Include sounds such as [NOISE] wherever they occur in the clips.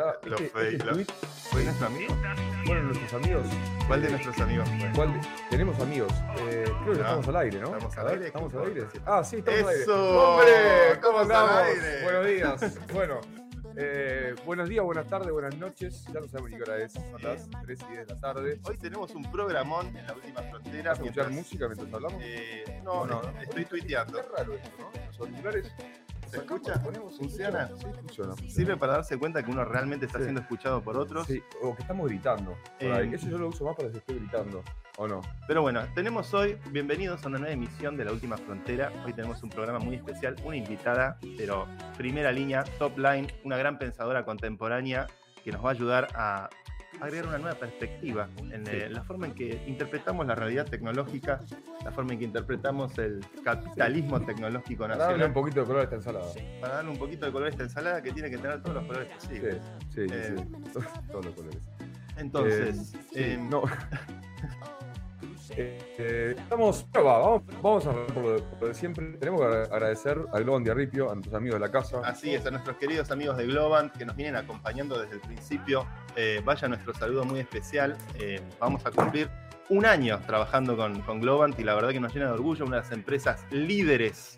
está. Los este- fake, este tweet, ¿Fue nuestro amigo? bueno, nuestros amigos. ¿Cuál de nuestros amigos? ¿Cuál de- Tenemos amigos. Eh, creo que Ah, estamos al aire, ¿no? ¿estamos al aire? ¿Estamos ¿Qué al aire? Ah, sí, estamos al aire. ¡Eso! ¡Hombre! ¿Cómo Estamos al aire. Buenos días. Bueno, eh, buenos días, buenas tardes, buenas noches. Ya no sabemos ni qué hora es. Son las 3 y 10 de la tarde. Hoy tenemos un programón en la última frontera. ¿Vas a escuchar mientras- música mientras hablamos? Eh, no, No, no, no. estoy tuiteando. Qué raro esto, ¿no? Los auriculares. ¿Se escucha? ponemos, ¿Funciona? Sí, funciona. Sirve para darse cuenta que uno realmente está Sí. siendo escuchado por otros. Sí, o que estamos gritando. Eh. Eso yo lo uso más para que estoy gritando. ¿O no? Pero bueno, tenemos hoy, bienvenidos a una nueva emisión de La Última Frontera. Hoy tenemos un programa muy especial, una invitada, pero primera línea, top line, una gran pensadora contemporánea que nos va a ayudar a agregar una nueva perspectiva en Sí. eh, la forma en que interpretamos la realidad tecnológica, la forma en que interpretamos el capitalismo tecnológico Para darle un nacional, poquito de color a esta ensalada. Sí, para darle un poquito de color a esta ensalada que tiene que tener todos los colores sí, posibles. sí. Eh, [LAUGHS] Todos los colores. Entonces, Eh, sí, em, no. [LAUGHS] Eh, estamos, va, vamos, vamos a por lo, de, por lo de siempre. Tenemos que agradecer al Globo de Arripio, a nuestros amigos de la casa. Así es, a nuestros queridos amigos de Globant que nos vienen acompañando desde el principio. Eh, vaya nuestro saludo muy especial. Eh, vamos a cumplir un año trabajando con, con Globant y la verdad que nos llena de orgullo, una de las empresas líderes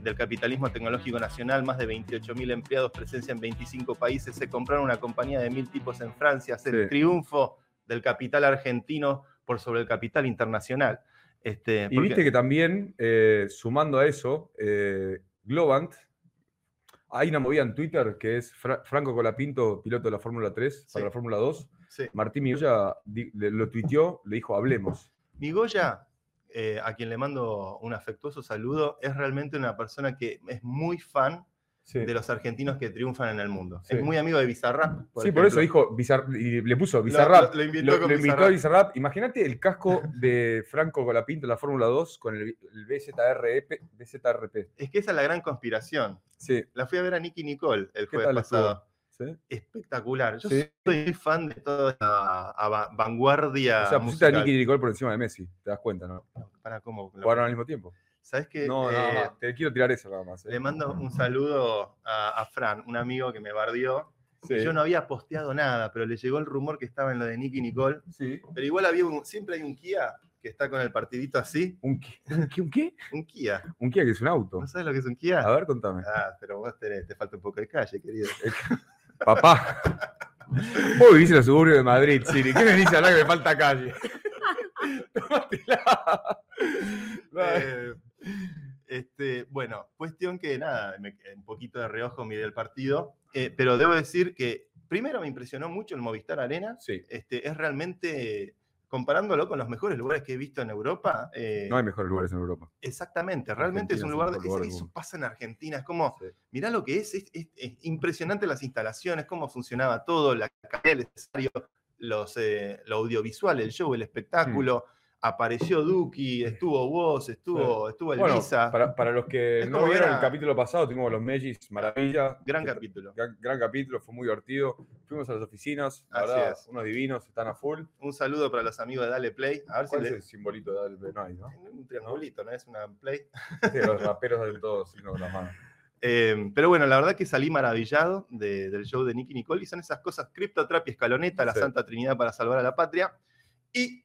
del capitalismo tecnológico nacional, más de 28.000 empleados, presencia en 25 países, se compraron una compañía de mil tipos en Francia, es el Sí. triunfo del capital argentino por sobre el capital internacional. Este, y porque- viste que también, eh, sumando a eso, eh, Globant, hay una movida en Twitter que es Fra- Franco Colapinto, piloto de la Fórmula 3 para la Fórmula 2. sí. Martín Migoya lo tuiteó, le dijo, hablemos. Migoya, eh, a quien le mando un afectuoso saludo, es realmente una persona que es muy fan Sí. de los argentinos que triunfan en el mundo. Sí. Es muy amigo de Bizarrap. Sí, por eso dijo Bizar- y le puso Bizarrap. Lo, lo invitó Lo, con lo invitó a Bizarrap. Imagínate el casco de Franco Colapinto en la Fórmula 2 con el, el BZRP, BZRP. Es que esa es la gran conspiración. Sí, La fui a ver a Nicky Nicole el ¿Qué jueves pasado. ¿sí? Espectacular. Yo soy fan de toda esta ava- vanguardia. O sea, pusiste a. Nicky Nicole por encima de Messi, te das cuenta, ¿no? Para cómo. Jugaron al mismo tiempo. ¿Sabes qué? No, nada Eh. Te quiero tirar eso nada más. ¿eh? Le mando un saludo a, a Fran, un amigo que me bardió. Sí. Yo no había posteado nada, pero le llegó el rumor que estaba en lo de Nicky Nicole. Sí. Pero igual había un- siempre hay un Kia que está con el partidito así. ¿Un qué? ¿Un qué? ¿Un Kia. ¿Un Kia que es un auto? ¿No sabes lo que es un Kia? A ver, contame. Ah, pero vos tenés- te falta un poco de calle, querido. [LAUGHS] Papá. Vos vivís en los suburbios de Madrid, Siri. ¿Qué me dice hablar que me falta calle? [LAUGHS] Tómatela. Eh, [LAUGHS] este, bueno, cuestión que nada, me- un poquito de reojo miré el partido, eh, pero debo decir que primero me impresionó mucho el Movistar Arena. Sí. Este, es realmente, comparándolo con los mejores lugares que he visto en Europa, eh, No hay mejores lugares en Europa. Exactamente, realmente es un lugar, es eso pasa en Argentina, es como, Sí. mirá lo que es, es, es- es impresionante las instalaciones, cómo funcionaba todo, la calidad del escenario, los, eh, lo audiovisual, el show, el espectáculo, apareció Duki, estuvo vos, estuvo, estuvo el Bueno, para, para los que Es no vieron el capítulo pasado, tuvimos los Megis, maravilla. gran Que- capítulo. Gran, gran capítulo, fue muy divertido. Fuimos a las oficinas, la Así verdad, es. unos divinos, están a full. Un saludo para los amigos de Dale Play, a ver si ¿Cuál es le... el simbolito de Dale Play? No hay, ¿no? Un triangulito, ¿no? Es una play. Sí, los raperos del todo, signo con las manos. [LAUGHS] Eh, pero bueno, la verdad que salí maravillado de- del show de Nicky Nicole y son esas cosas, Criptotrap y Escaloneta, la Sí. Santa Trinidad para salvar a la patria. Y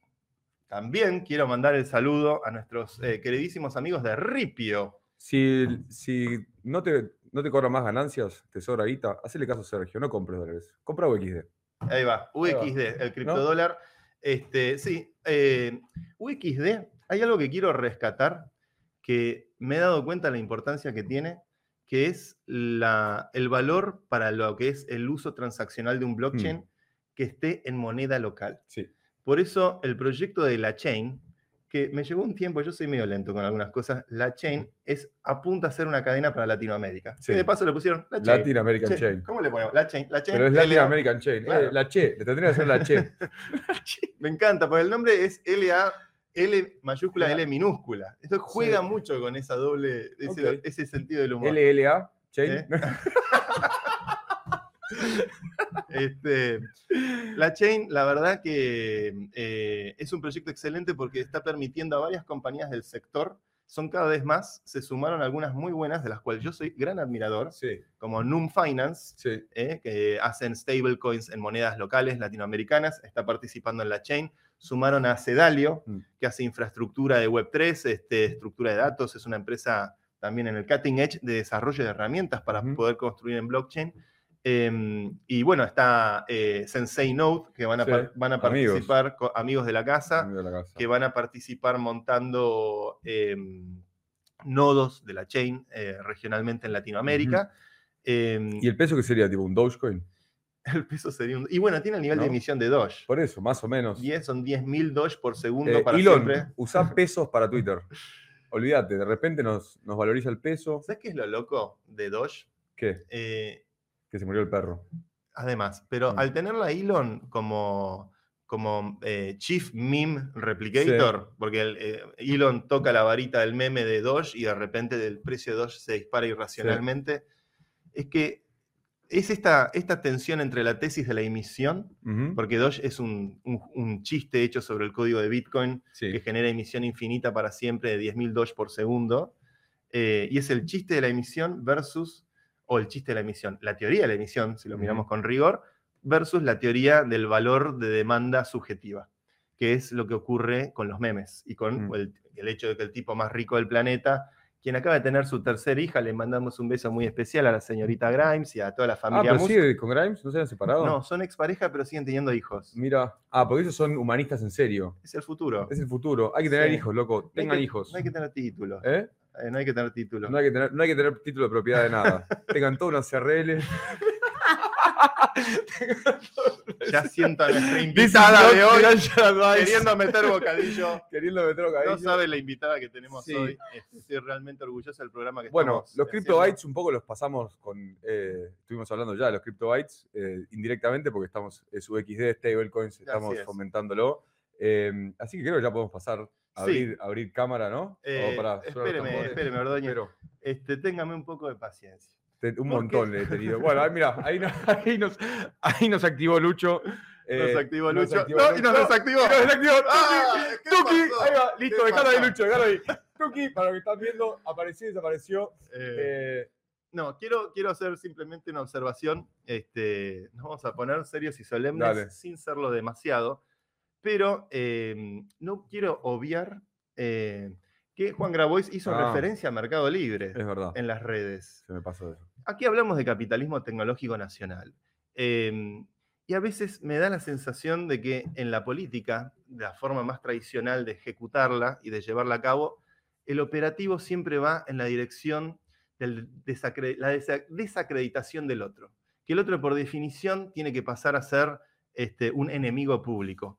también quiero mandar el saludo a nuestros eh, queridísimos amigos de Ripio. Si, si no, te, no te cobran más ganancias, te sobra guita, hacele caso a Sergio, no compres dólares. Compra UXD. Ahí va, UXD, el criptodólar. Este, sí, eh, UXD, hay algo que quiero rescatar que me he dado cuenta de la importancia que tiene, que es la, el valor para lo que es el uso transaccional de un blockchain que esté en moneda local. Sí. Por eso el proyecto de la chain, que me llevó un tiempo, yo soy medio lento con algunas cosas, la chain es apunta a ser una cadena para Latinoamérica. Sí. Y de paso le pusieron la chain. Latin American Che, Chain. ¿Cómo le ponemos? La chain. La chain. Pero es Latin LA. American Chain. Claro. Eh, la Che, le tendría que hacer la Che. [LAUGHS] Me encanta, porque el nombre es LA, L mayúscula. L minúscula. Esto juega Sí. mucho con esa doble, ese, Ok. ese sentido del humor. LLA Chain. ¿Eh? [LAUGHS] [LAUGHS] Este, la Chain, la verdad que eh, es un proyecto excelente porque está permitiendo a varias compañías del sector son cada vez más, se sumaron algunas muy buenas, de las cuales yo soy gran admirador, Sí, como Num Finance, sí. eh, que hacen stablecoins en monedas locales latinoamericanas, está participando en la chain. Sumaron a Sedalio, Mm. que hace infraestructura de Web3, este, estructura de datos, es una empresa también en el cutting edge de desarrollo de herramientas para poder construir en blockchain. Em, y bueno, está eh, Sensei Node, que van a, Sí, van a amigos. participar, amigos de la casa, Amigo de la casa. que van a participar montando em, nodos de la chain eh, regionalmente en Latinoamérica. Em, ¿Y el peso que sería? ¿Tipo un Dogecoin? [LAUGHS] el peso sería un... Y bueno, tiene el nivel de emisión de Doge. Por eso, más o menos. 10 son 10.000 Doge por segundo Eh, para Elon, siempre. usá [LAUGHS] pesos para Twitter. Olvídate, de repente nos, nos valoriza el peso. ¿Sabes qué es lo loco de Doge? ¿Qué? Que se murió el perro. además, pero Mm. al tenerla a Elon como, como eh, Chief Meme Replicator, porque el, eh, Elon toca la varita del meme de Doge y de repente el precio de Doge se dispara irracionalmente, es que es esta, esta tensión entre la tesis de la emisión, porque Doge es un, un- un chiste hecho sobre el código de Bitcoin, que genera emisión infinita para siempre de 10.000 Doge por segundo. eh, y es el chiste de la emisión versus, o el chiste de la emisión, la teoría de la emisión, si lo miramos con rigor, versus la teoría del valor de demanda subjetiva, que es lo que ocurre con los memes y con Mm. el, el hecho de que el tipo más rico del planeta, quien acaba de tener su tercera hija, le mandamos un beso muy especial a la señorita Grimes y a toda la Ah, familia. pero Musk. sigue con Grimes, ¿no se han separado? No, son expareja, pero siguen teniendo hijos. Mira. Ah, porque esos son humanistas en serio. Es el futuro. Es el futuro. Hay que tener Sí. hijos, loco. No Tengan que- hijos. No hay que tener título. ¿Eh? Eh, no hay que tener título. No hay, que tener, no hay que tener título de propiedad de nada. [LAUGHS] Tengan todo una CRL. [LAUGHS] Ya siento a nuestra invitada de hoy Queriendo, meter bocadillo. queriendo meter bocadillo. No sabe la invitada que tenemos Sí. hoy. Estoy realmente orgulloso del programa que Bueno, los. CryptoBytes un poco los pasamos con. eh, estuvimos hablando ya de los CryptoBytes eh, indirectamente porque estamos. Es UXD, stablecoins, estamos es. fomentándolo. Eh, así que creo que ya podemos pasar Sí. abrir, abrir cámara, ¿no? Eh, O pará, suenan los espéreme, espéreme, Ordóñez. Pero, Este, téngame un poco de paciencia. te- un ¿Por montón qué? le he tenido. Bueno, ahí, mira, ahí, no- [LAUGHS] ahí nos, ahí nos activó Lucho. Nos eh, activó nos Lucho. activó No, y nos desactivó. Nos desactivó. Ah, ¿qué Tuki, ahí va, listo, ¿Qué dejalo ahí? Lucho, dejalo ahí. Tuki, para lo que están viendo, apareció y desapareció. Eh, Eh, no, quiero, quiero hacer simplemente una observación. Este, nos vamos a poner serios y solemnes Dale. sin serlo demasiado. Pero eh, no quiero obviar eh, que Juan Grabois hizo Ah. referencia a Mercado Libre es verdad, en las redes. se me pasó eso. Aquí hablamos de capitalismo tecnológico nacional. Eh, y a veces me da la sensación de que en la política, la forma más tradicional de ejecutarla y de llevarla a cabo, el operativo siempre va en la dirección de la desa- desacreditación del otro. Que el otro, por definición, tiene que pasar a ser este, un enemigo público.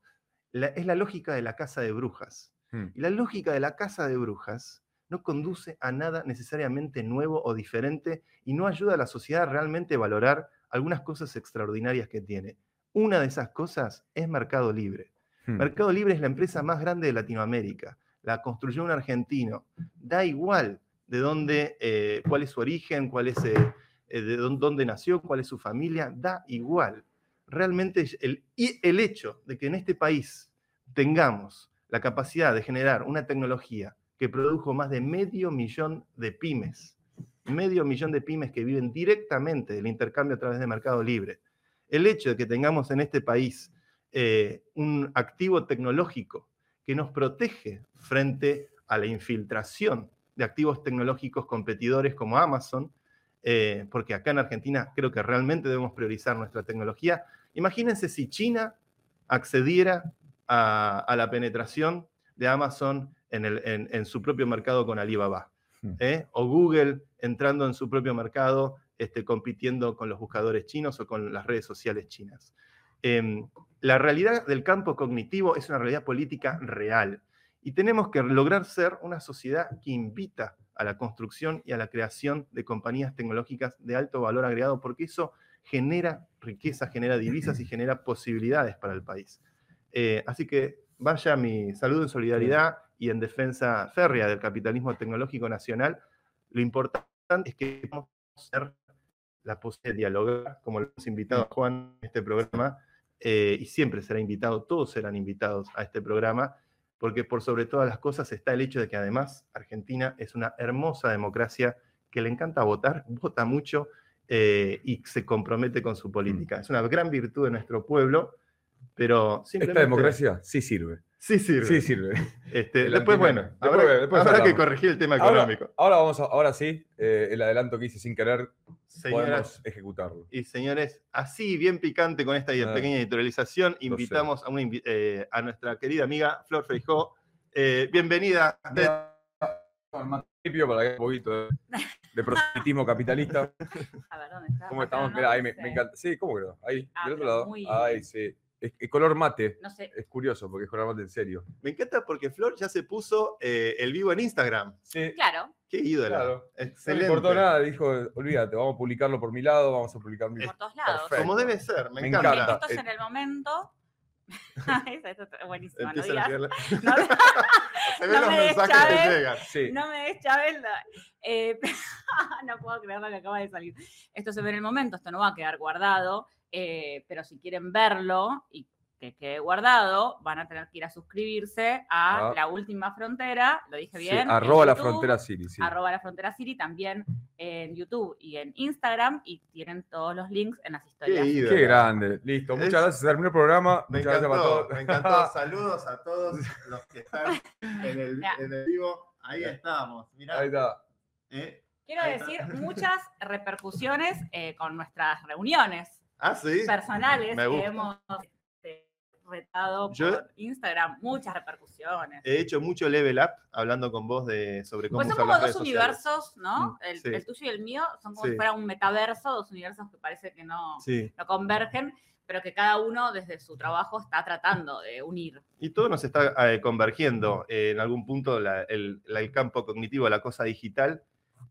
La- es la lógica de la casa de brujas. Hmm. Y la lógica de la casa de brujas no conduce a nada necesariamente nuevo o diferente y no ayuda a la sociedad a realmente valorar algunas cosas extraordinarias que tiene. Una de esas cosas es Mercado Libre. Hmm. Mercado Libre es la empresa más grande de Latinoamérica. La construyó un argentino. Da igual de dónde, eh, cuál es su origen, cuál es, eh, de dónde nació, cuál es su familia. Da igual. Realmente el, el hecho de que en este país tengamos la capacidad de generar una tecnología que produjo más de medio millón de pymes, medio millón de pymes que viven directamente del intercambio a través de Mercado Libre. El hecho de que tengamos en este país eh, un activo tecnológico que nos protege frente a la infiltración de activos tecnológicos competidores como Amazon, eh, porque acá en Argentina creo que realmente debemos priorizar nuestra tecnología. Imagínense si China accediera a, a la penetración de Amazon en, el- en- en su propio mercado con Alibaba. Hmm. ¿eh? O Google entrando en su propio mercado, este, compitiendo con los buscadores chinos o con las redes sociales chinas. Em, la realidad del campo cognitivo es una realidad política real y tenemos que lograr ser una sociedad que invita a la construcción y a la creación de compañías tecnológicas de alto valor agregado porque eso genera riqueza, genera divisas y genera posibilidades para el país. Eh, así que vaya mi saludo en solidaridad y en defensa férrea del capitalismo tecnológico nacional. Lo importante es que a tener la posibilidad de dialogar, como lo hemos invitado a Juan en este programa, eh, y siempre será invitado, todos serán invitados a este programa, porque por sobre todas las cosas está el hecho de que además Argentina es una hermosa democracia que le encanta votar, vota mucho eh, y se compromete con su política. Es una gran virtud de nuestro pueblo, pero Esta simplemente... democracia sí sirve. Sí sirve. Sí sirve. Este, después, bueno, Después- habrá, después habrá que corregir el tema económico. ahora vamos a- ahora sí, eh, el adelanto que hice sin querer, Señoras podemos ejecutarlo. y señores, así bien picante con esta Ah. pequeña editorialización, invitamos a, una invi- eh, a nuestra querida amiga Flor Feijó. Eh, bienvenida. Principio para que haya un poquito de, de proselitismo capitalista. [LAUGHS] A ver, ¿dónde está? ¿Cómo estamos? no Mirá, ahí me, encanta. Sí, ¿cómo que no? Ahí, Ah, del otro pero lado. muy- Ahí, sí. Es, es color mate. No sé. Es curioso porque es color mate en serio. Me encanta porque Flor ya se puso eh, el vivo en Instagram. Sí, Claro, Qué ídola. claro. No Excelente. le importó nada, dijo, olvídate, vamos a publicarlo por mi lado, vamos a publicar mi... por todos lados. perfecto. Como debe ser, me, Me encanta. encanta. Esto es en el momento. [LAUGHS] Esa- Esto es buenísimo. No, digas- a [LAUGHS] no, [LAUGHS] Se ven No los me des, mensajes que Chávez. llegan. Sí. no me des Chabel. Eh, no puedo creer lo que acaba de salir. Esto se ve en el momento, esto no va a quedar guardado, eh, pero si quieren verlo y que quede guardado, van a tener que ir a suscribirse a Ah. La Última Frontera, lo dije Sí, bien. en arroba la frontera City, sí. arroba la frontera City, también en YouTube y en Instagram, y tienen todos los links en las Qué historias. Qué grande. Listo. Muchas Es- gracias. Se terminó el programa. Me Muchas gracias para encantó, todos. me encantó. [LAUGHS] Saludos a todos los que están en el, Ya. en el vivo. Ahí estamos. Mirá. Ahí está. eh. Quiero Ahí está. decir [LAUGHS] muchas repercusiones eh, con nuestras reuniones Ah, sí. personales que hemos retado Yo- por Instagram, muchas repercusiones. He hecho mucho level up hablando con vos de, sobre cómo Pues son usar como las dos universos, ¿no? Mm, el, sí. el tuyo y el mío son como Sí. si fuera un metaverso, dos universos que parece que no, Sí. no convergen, pero que cada uno desde su trabajo está tratando de unir. Y todo nos está eh, convergiendo eh, en algún punto la- el, la- el campo cognitivo, la cosa digital.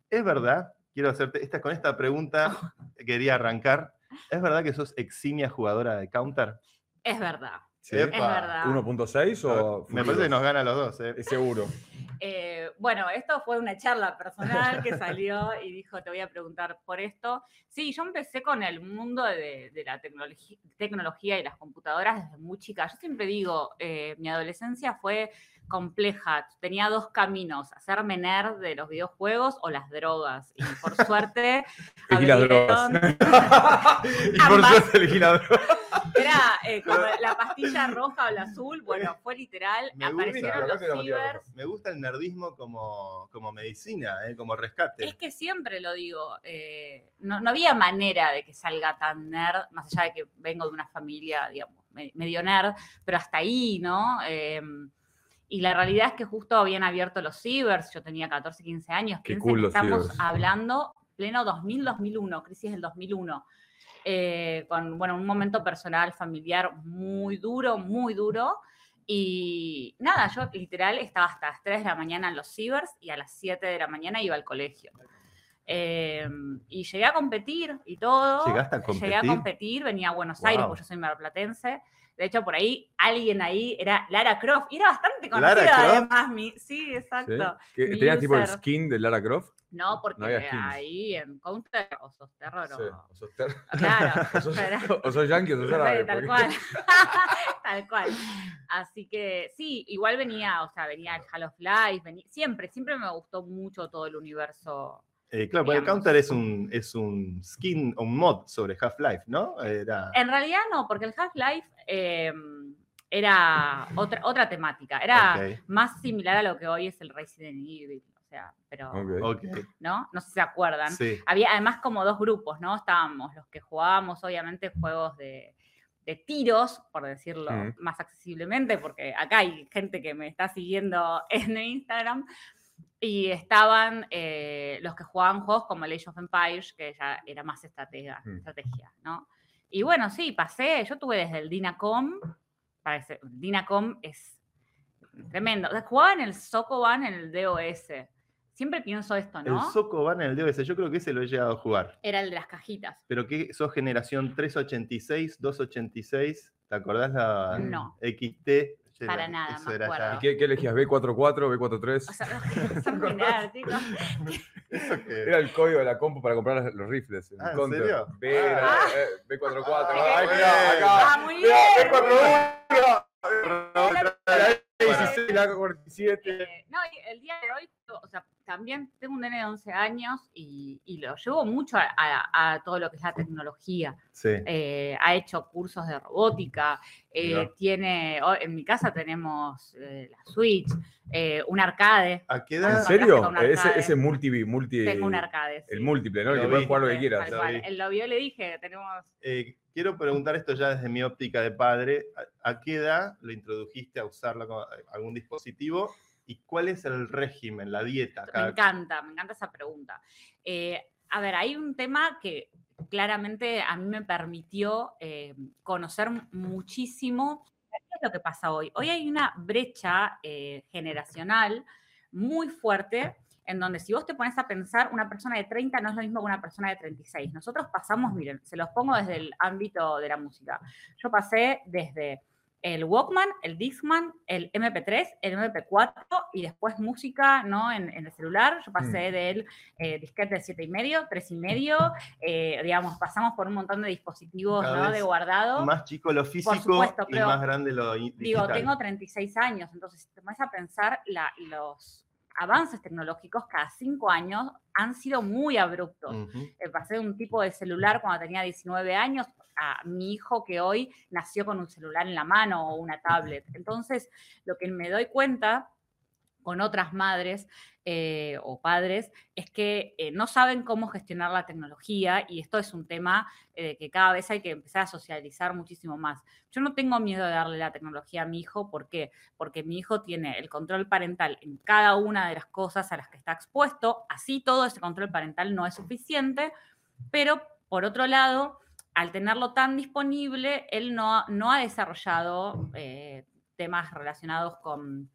¿Es verdad? Quiero hacerte esta, con esta pregunta [LAUGHS] quería arrancar. ¿Es verdad que sos eximia jugadora de Counter? Es verdad, Sí. Es verdad. 1.6 o. Me parece que nos gana a los dos. ¿eh? Es seguro. [LAUGHS] Eh, bueno, esto fue una charla personal que salió y dijo, te voy a preguntar por esto. Sí, yo empecé con el mundo de, de la tecnologi- tecnología y las computadoras desde muy chica. Yo siempre digo, eh, mi adolescencia fue compleja. Tenía dos caminos, hacerme nerd de los videojuegos o las drogas. Y por [LAUGHS] [LAUGHS] suerte... Elegí las drogas. y por suerte elegí las drogas. Era eh, como la pastilla roja o la azul. Bueno, fue literal. Me gusta. Aparecieron los Acá te la metí a cibers. Me gusta el nerdismo como, como medicina, ¿eh? como rescate. Es que siempre lo digo, eh, no, no había manera de que salga tan nerd, más allá de que vengo de una familia, digamos, me- medio nerd, pero hasta ahí, ¿no? Eh, y la realidad es que justo habían abierto los cibers, yo tenía 14, 15 años, Qué cool que los estamos cibers. hablando pleno 2000-2001, crisis del 2001, eh, con, bueno, un momento personal, familiar muy duro, muy duro, y nada, yo literal estaba hasta las 3 de la mañana en los cibers y a las 7 de la mañana iba al colegio. Eh, y llegué a competir y todo. ¿Llegaste a Llegué a competir? competir, venía a Buenos Aires, porque yo soy marplatense. De hecho, por ahí, alguien ahí era Lara Croft, y era bastante ¿Lara conocida además. Mi, sí, ¿Sí? exacto. ¿Que Mi ¿Tenías tipo el skin de Lara Croft? No, porque No ahí en Counter o sos terror Sí. o... O [LAUGHS] sos, ter- Claro, o sos, o sos yankee o sos [LAUGHS] árabe. tal porque- cual. [LAUGHS] tal cual. Así que sí, igual venía, o sea, venía el Hall of Life, venía, siempre, siempre me gustó mucho todo el universo. Eh, claro, porque el. Counter es un, es un skin, un mod sobre Half-Life, ¿no? Era... En realidad no, porque el Half-Life eh, era otra, otra temática, era más similar a lo que hoy es el Resident Evil, o sea, pero, ¿no? No sé si se acuerdan. sí. Había además como dos grupos, ¿no? Estábamos los que jugábamos, obviamente, juegos de, de tiros, por decirlo Mm. más accesiblemente, porque acá hay gente que me está siguiendo [LAUGHS] en Instagram, y estaban eh, los que jugaban juegos como el Age of Empires, que ya era más estratega, Mm. estrategia, ¿no? Y bueno, sí, pasé, yo tuve desde el Dinacom, parece, Dinacom es tremendo. O sea, jugaba en el Sokoban, en el DOS. Siempre pienso esto, ¿no? El Soco van en el DOS, yo creo que ese lo he llegado a jugar. Era el de las cajitas. Pero que sos generación 386, 286, ¿te acordás la No. XT? Para nada, me acuerdo. ya- ¿Y qué, qué elegías? ¿B44, B43? O sea, [LAUGHS] [LAUGHS] chicos. Que- Era el código de la compu para comprar los rifles. el Ah, ¿en counter. serio? B, era, Ah. eh, B44. Ah, Ay, qué mirá, bien. acá. Ah, muy Mirá, bien. B41. La AK-47. [LAUGHS] Eh, no, el día de hoy, o sea, también tengo un nene de 11 años y, y lo llevo mucho a, a- a todo lo que es la tecnología. Sí. Eh, ha hecho cursos de robótica, eh, tiene, o- en mi casa tenemos eh, la Switch, eh, un arcade, ¿A qué ¿En edad? serio? serio? Ese, ese multi, multi tengo un arcade. el sí. múltiple, ¿no? El Lo que puedes jugar lo que quieras. Él lo vio le dije, tenemos Eh, quiero preguntar esto ya desde mi óptica de padre. ¿A, a qué edad lo introdujiste a usarlo con eh, algún dispositivo? ¿Y cuál es el régimen, la dieta? Me encanta, me encanta esa pregunta. Eh, a ver, hay un tema que claramente a mí me permitió eh, conocer muchísimo qué es lo que pasa hoy. Hoy hay una brecha eh, generacional muy fuerte en donde si vos te pones a pensar, una persona de 30 no es lo mismo que una persona de 36. Nosotros pasamos, miren, se los pongo desde el ámbito de la música. Yo pasé desde el Walkman, el Discman, el MP3, el MP4 y después música ¿no? en, en el celular. Yo pasé del eh, disquete de 7,5, 3,5, [LAUGHS] eh, digamos, pasamos por un montón de dispositivos ¿no? de guardado. Más chico lo físico supuesto, y pero, más grande lo Digo, tengo 36 años, entonces si te pones a pensar, la- los avances tecnológicos cada cinco años han sido muy abruptos. Eh, pasé de un tipo de celular cuando tenía 19 años a mi hijo que hoy nació con un celular en la mano o una tablet. Entonces, lo que me doy cuenta con otras madres eh, o padres es que eh, no saben cómo gestionar la tecnología y esto es un tema eh, que cada vez hay que empezar a socializar muchísimo más. Yo no tengo miedo de darle la tecnología a mi hijo, ¿por qué? Porque mi hijo tiene el control parental en cada una de las cosas a las que está expuesto, así todo ese control parental no es suficiente, pero por otro lado, al tenerlo tan disponible, él no, no ha desarrollado eh, temas relacionados con,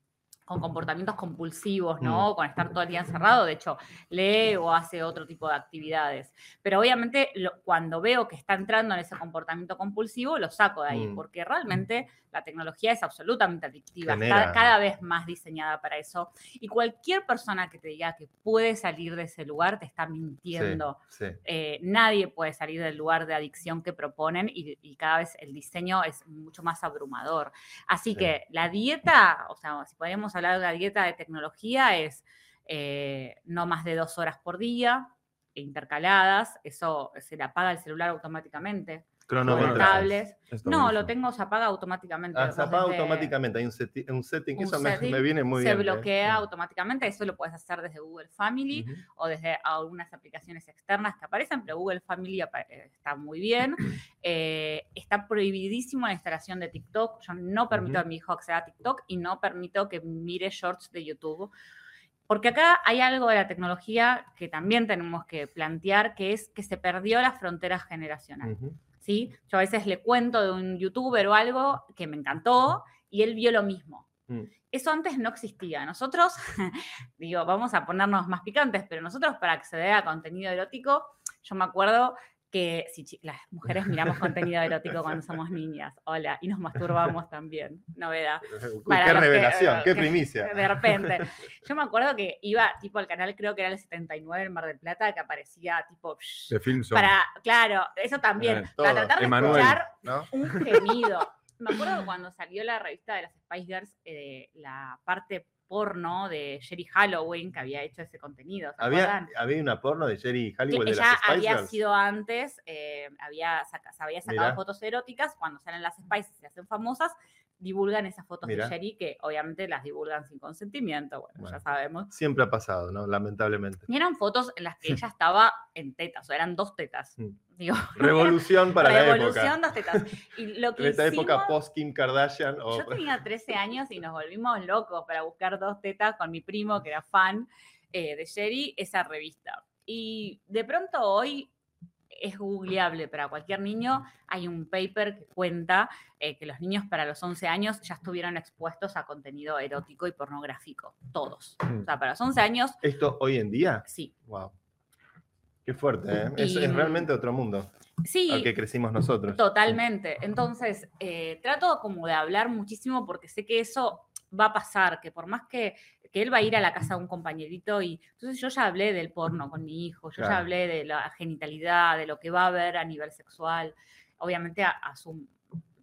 con comportamientos compulsivos, ¿no? Con estar todo el día encerrado. De hecho, lee o hace otro tipo de actividades. Pero obviamente, lo- cuando veo que está entrando en ese comportamiento compulsivo, lo saco de ahí, Mm. porque realmente la tecnología es absolutamente adictiva. Está cada vez más diseñada para eso. Y cualquier persona que te diga que puede salir de ese lugar te está mintiendo Sí, sí. eh, nadie puede salir del lugar de adicción que proponen y, y cada vez el diseño es mucho más abrumador. Así Sí. que la dieta, o sea, si podemos hablar de la dieta de tecnología, es eh, no más de dos horas por día, intercaladas, eso se le apaga el celular automáticamente. Esto No, lo tengo, se apaga automáticamente. Ah, se apaga automáticamente. Hay un, seti- un setting. un Eso me, setting, me viene muy se bien. ¿eh? bloquea Sí. automáticamente, eso lo puedes hacer desde Google Family o desde algunas aplicaciones externas que aparecen, pero Google Family está muy bien. [CLEARS THROAT] Eh, está prohibidísimo la instalación de TikTok. Yo no permito a mi hijo acceder a TikTok y no permito que mire shorts de YouTube. Porque acá hay algo de la tecnología que también tenemos que plantear, que es que se perdió la frontera generacional. Ujú. ¿Sí? Yo a veces le cuento de un youtuber o algo que me encantó y él vio lo mismo. Mm. Eso antes no existía. Nosotros, [LAUGHS] digo, vamos a ponernos más picantes, pero nosotros para acceder a contenido erótico, yo me acuerdo que si las mujeres [LAUGHS] miramos contenido erótico cuando somos niñas, hola, y nos masturbamos también, novedad. [LAUGHS] Para qué que- revelación, qué que- primicia. De repente. [LAUGHS] Yo me acuerdo que iba tipo al canal, creo que era el 79 en Mar del Plata, que aparecía tipo... De film para, claro, eso también, Eh, para tratar de Emanuel. escuchar ¿no? un gemido. Me acuerdo cuando salió la revista de las Spice Girls, eh, la parte porno de Sherry Halloween, que había hecho ese contenido. ¿se Había, había una porno de Jerry Que Halliwell de ella las había Girls. sido antes, eh, había saca- se había sacado Mirá. fotos eróticas, cuando salen las Spice y se hacen famosas, divulgan esas fotos Mirá. de Sherry, que obviamente las divulgan sin consentimiento, bueno, Bueno. ya sabemos. Siempre ha pasado, ¿no? Lamentablemente. Y eran fotos en las que ella estaba en tetas, o eran dos tetas. Mm. Digo, [LAUGHS] Revolución para la revolución, época. dos tetas. Y lo que En esta hicimos- época post Kim Kardashian. o- Yo tenía 13 años y nos volvimos locos para buscar dos tetas con mi primo, que era fan eh, de Sherry, esa revista. Y de pronto hoy es googleable para cualquier niño. Hay un paper que cuenta eh, que los niños para los 11 años ya estuvieron expuestos a contenido erótico y pornográfico. Todos. Mm. O sea, para los 11 años, ¿Esto hoy en día? sí. Wow. Qué fuerte, ¿eh? Es, realmente otro mundo Sí, al que crecimos nosotros. Totalmente. Entonces, eh, trato como de hablar muchísimo porque sé que eso va a pasar, que por más que, que él va a ir a la casa de un compañerito y entonces yo ya hablé del porno con mi hijo, yo ya Claro. hablé de la genitalidad, de lo que va a haber a nivel sexual, obviamente a, a su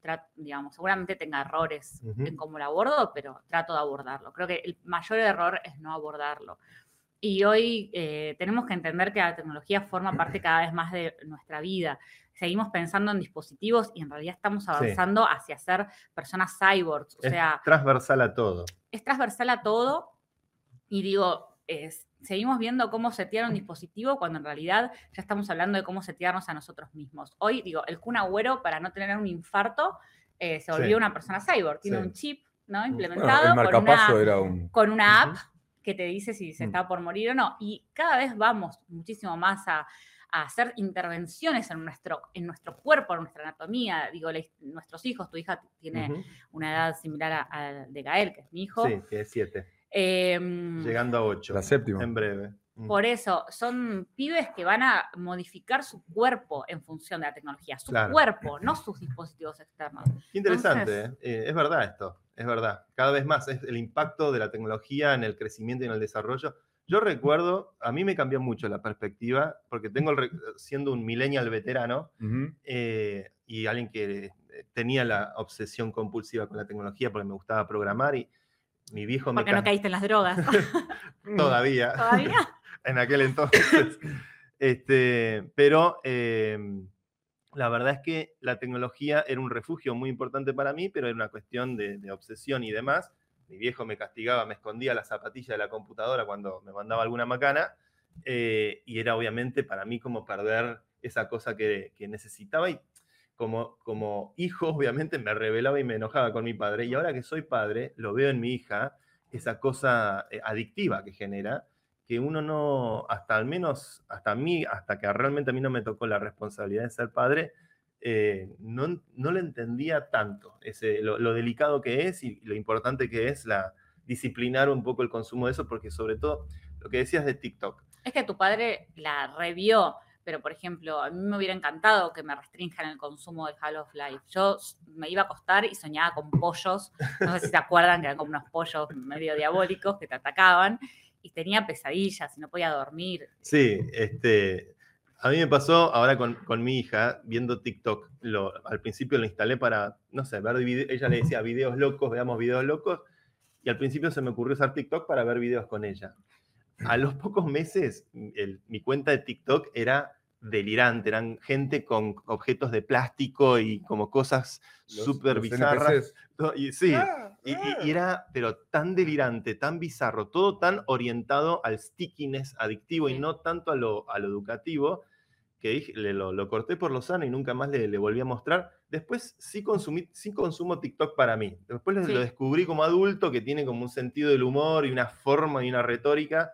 tra- digamos, seguramente tenga errores Ujú. en cómo lo abordo, pero trato de abordarlo. Creo que el mayor error es no abordarlo. Y hoy eh, tenemos que entender que la tecnología forma parte cada vez más de nuestra vida. Seguimos pensando en dispositivos y en realidad estamos avanzando hacia ser personas cyborgs. O Es sea, transversal a todo. es transversal a todo y digo, es- seguimos viendo cómo setear un dispositivo cuando en realidad ya estamos hablando de cómo setearnos a nosotros mismos. Hoy, digo, el Kun Agüero, para no tener un infarto, eh, se volvió Sí. una persona cyborg. Tiene Sí. un chip ¿no? Bueno, implementado el con, una, era un. con una app que te dice si se Mm. está por morir o no. Y cada vez vamos muchísimo más a, a hacer intervenciones en nuestro, en nuestro cuerpo, en nuestra anatomía. Digo, la- nuestros hijos, tu hija tiene una edad similar a, a de Gael, que es mi hijo. Sí, que es siete. Em, Llegando a ocho. La séptima. En breve. Mm. por eso, son pibes que van a modificar su cuerpo en función de la tecnología, su Claro. cuerpo, no sus dispositivos externos. Qué interesante, Entonces- ¿eh? Eh, es verdad esto, es verdad. Cada vez más es el impacto de la tecnología en el crecimiento y en el desarrollo. Yo recuerdo, a mí me cambió mucho la perspectiva, porque tengo, el siendo un millennial veterano Ujú. eh, y alguien que eh, tenía la obsesión compulsiva con la tecnología porque me gustaba programar y mi viejo me... Porque no ca- caíste en las drogas. [LAUGHS] Todavía. [LAUGHS] ¿Todavía? [LAUGHS] en aquel entonces. este, pero eh, la verdad es que la tecnología era un refugio muy importante para mí, pero era una cuestión de, de obsesión y demás. Mi viejo me castigaba, me escondía la zapatilla de la computadora cuando me mandaba alguna macana, eh, y era obviamente para mí como perder esa cosa que, que necesitaba y como, como hijo obviamente me rebelaba y me enojaba con mi padre, y ahora que soy padre, lo veo en mi hija, esa cosa eh, adictiva que genera, que uno no, hasta al menos, hasta a mí, hasta que realmente a mí no me tocó la responsabilidad de ser padre, eh, no, no le entendía tanto ese, lo, lo delicado que es y lo importante que es la disciplinar un poco el consumo de eso, porque sobre todo lo que decías de TikTok. Es que tu padre la revió, pero por ejemplo, a mí me hubiera encantado que me restrinjan el consumo de Half-Life. Yo me iba a acostar y soñaba con pollos, no sé si se [LAUGHS] acuerdan que eran como unos pollos medio diabólicos que te atacaban, y tenía pesadillas y no podía dormir. Sí, este, a mí me pasó ahora con, con mi hija viendo TikTok. Lo, al principio lo instalé para, no sé, ver vide- ella le decía videos locos, veamos videos locos, y al principio se me ocurrió usar TikTok para ver videos con ella. A los pocos meses, el- mi cuenta de TikTok era delirante, eran gente con objetos de plástico y como cosas súper bizarras. Y, sí, Ah, y, ah. y era, pero tan delirante, tan bizarro, todo tan orientado al stickiness adictivo y no tanto a lo, a lo educativo, que dije- le- lo, lo corté por lo sano y nunca más le, le volví a mostrar. Después sí, consumí, sí consumo TikTok para mí. Después Sí. lo descubrí como adulto, que tiene como un sentido del humor y una forma y una retórica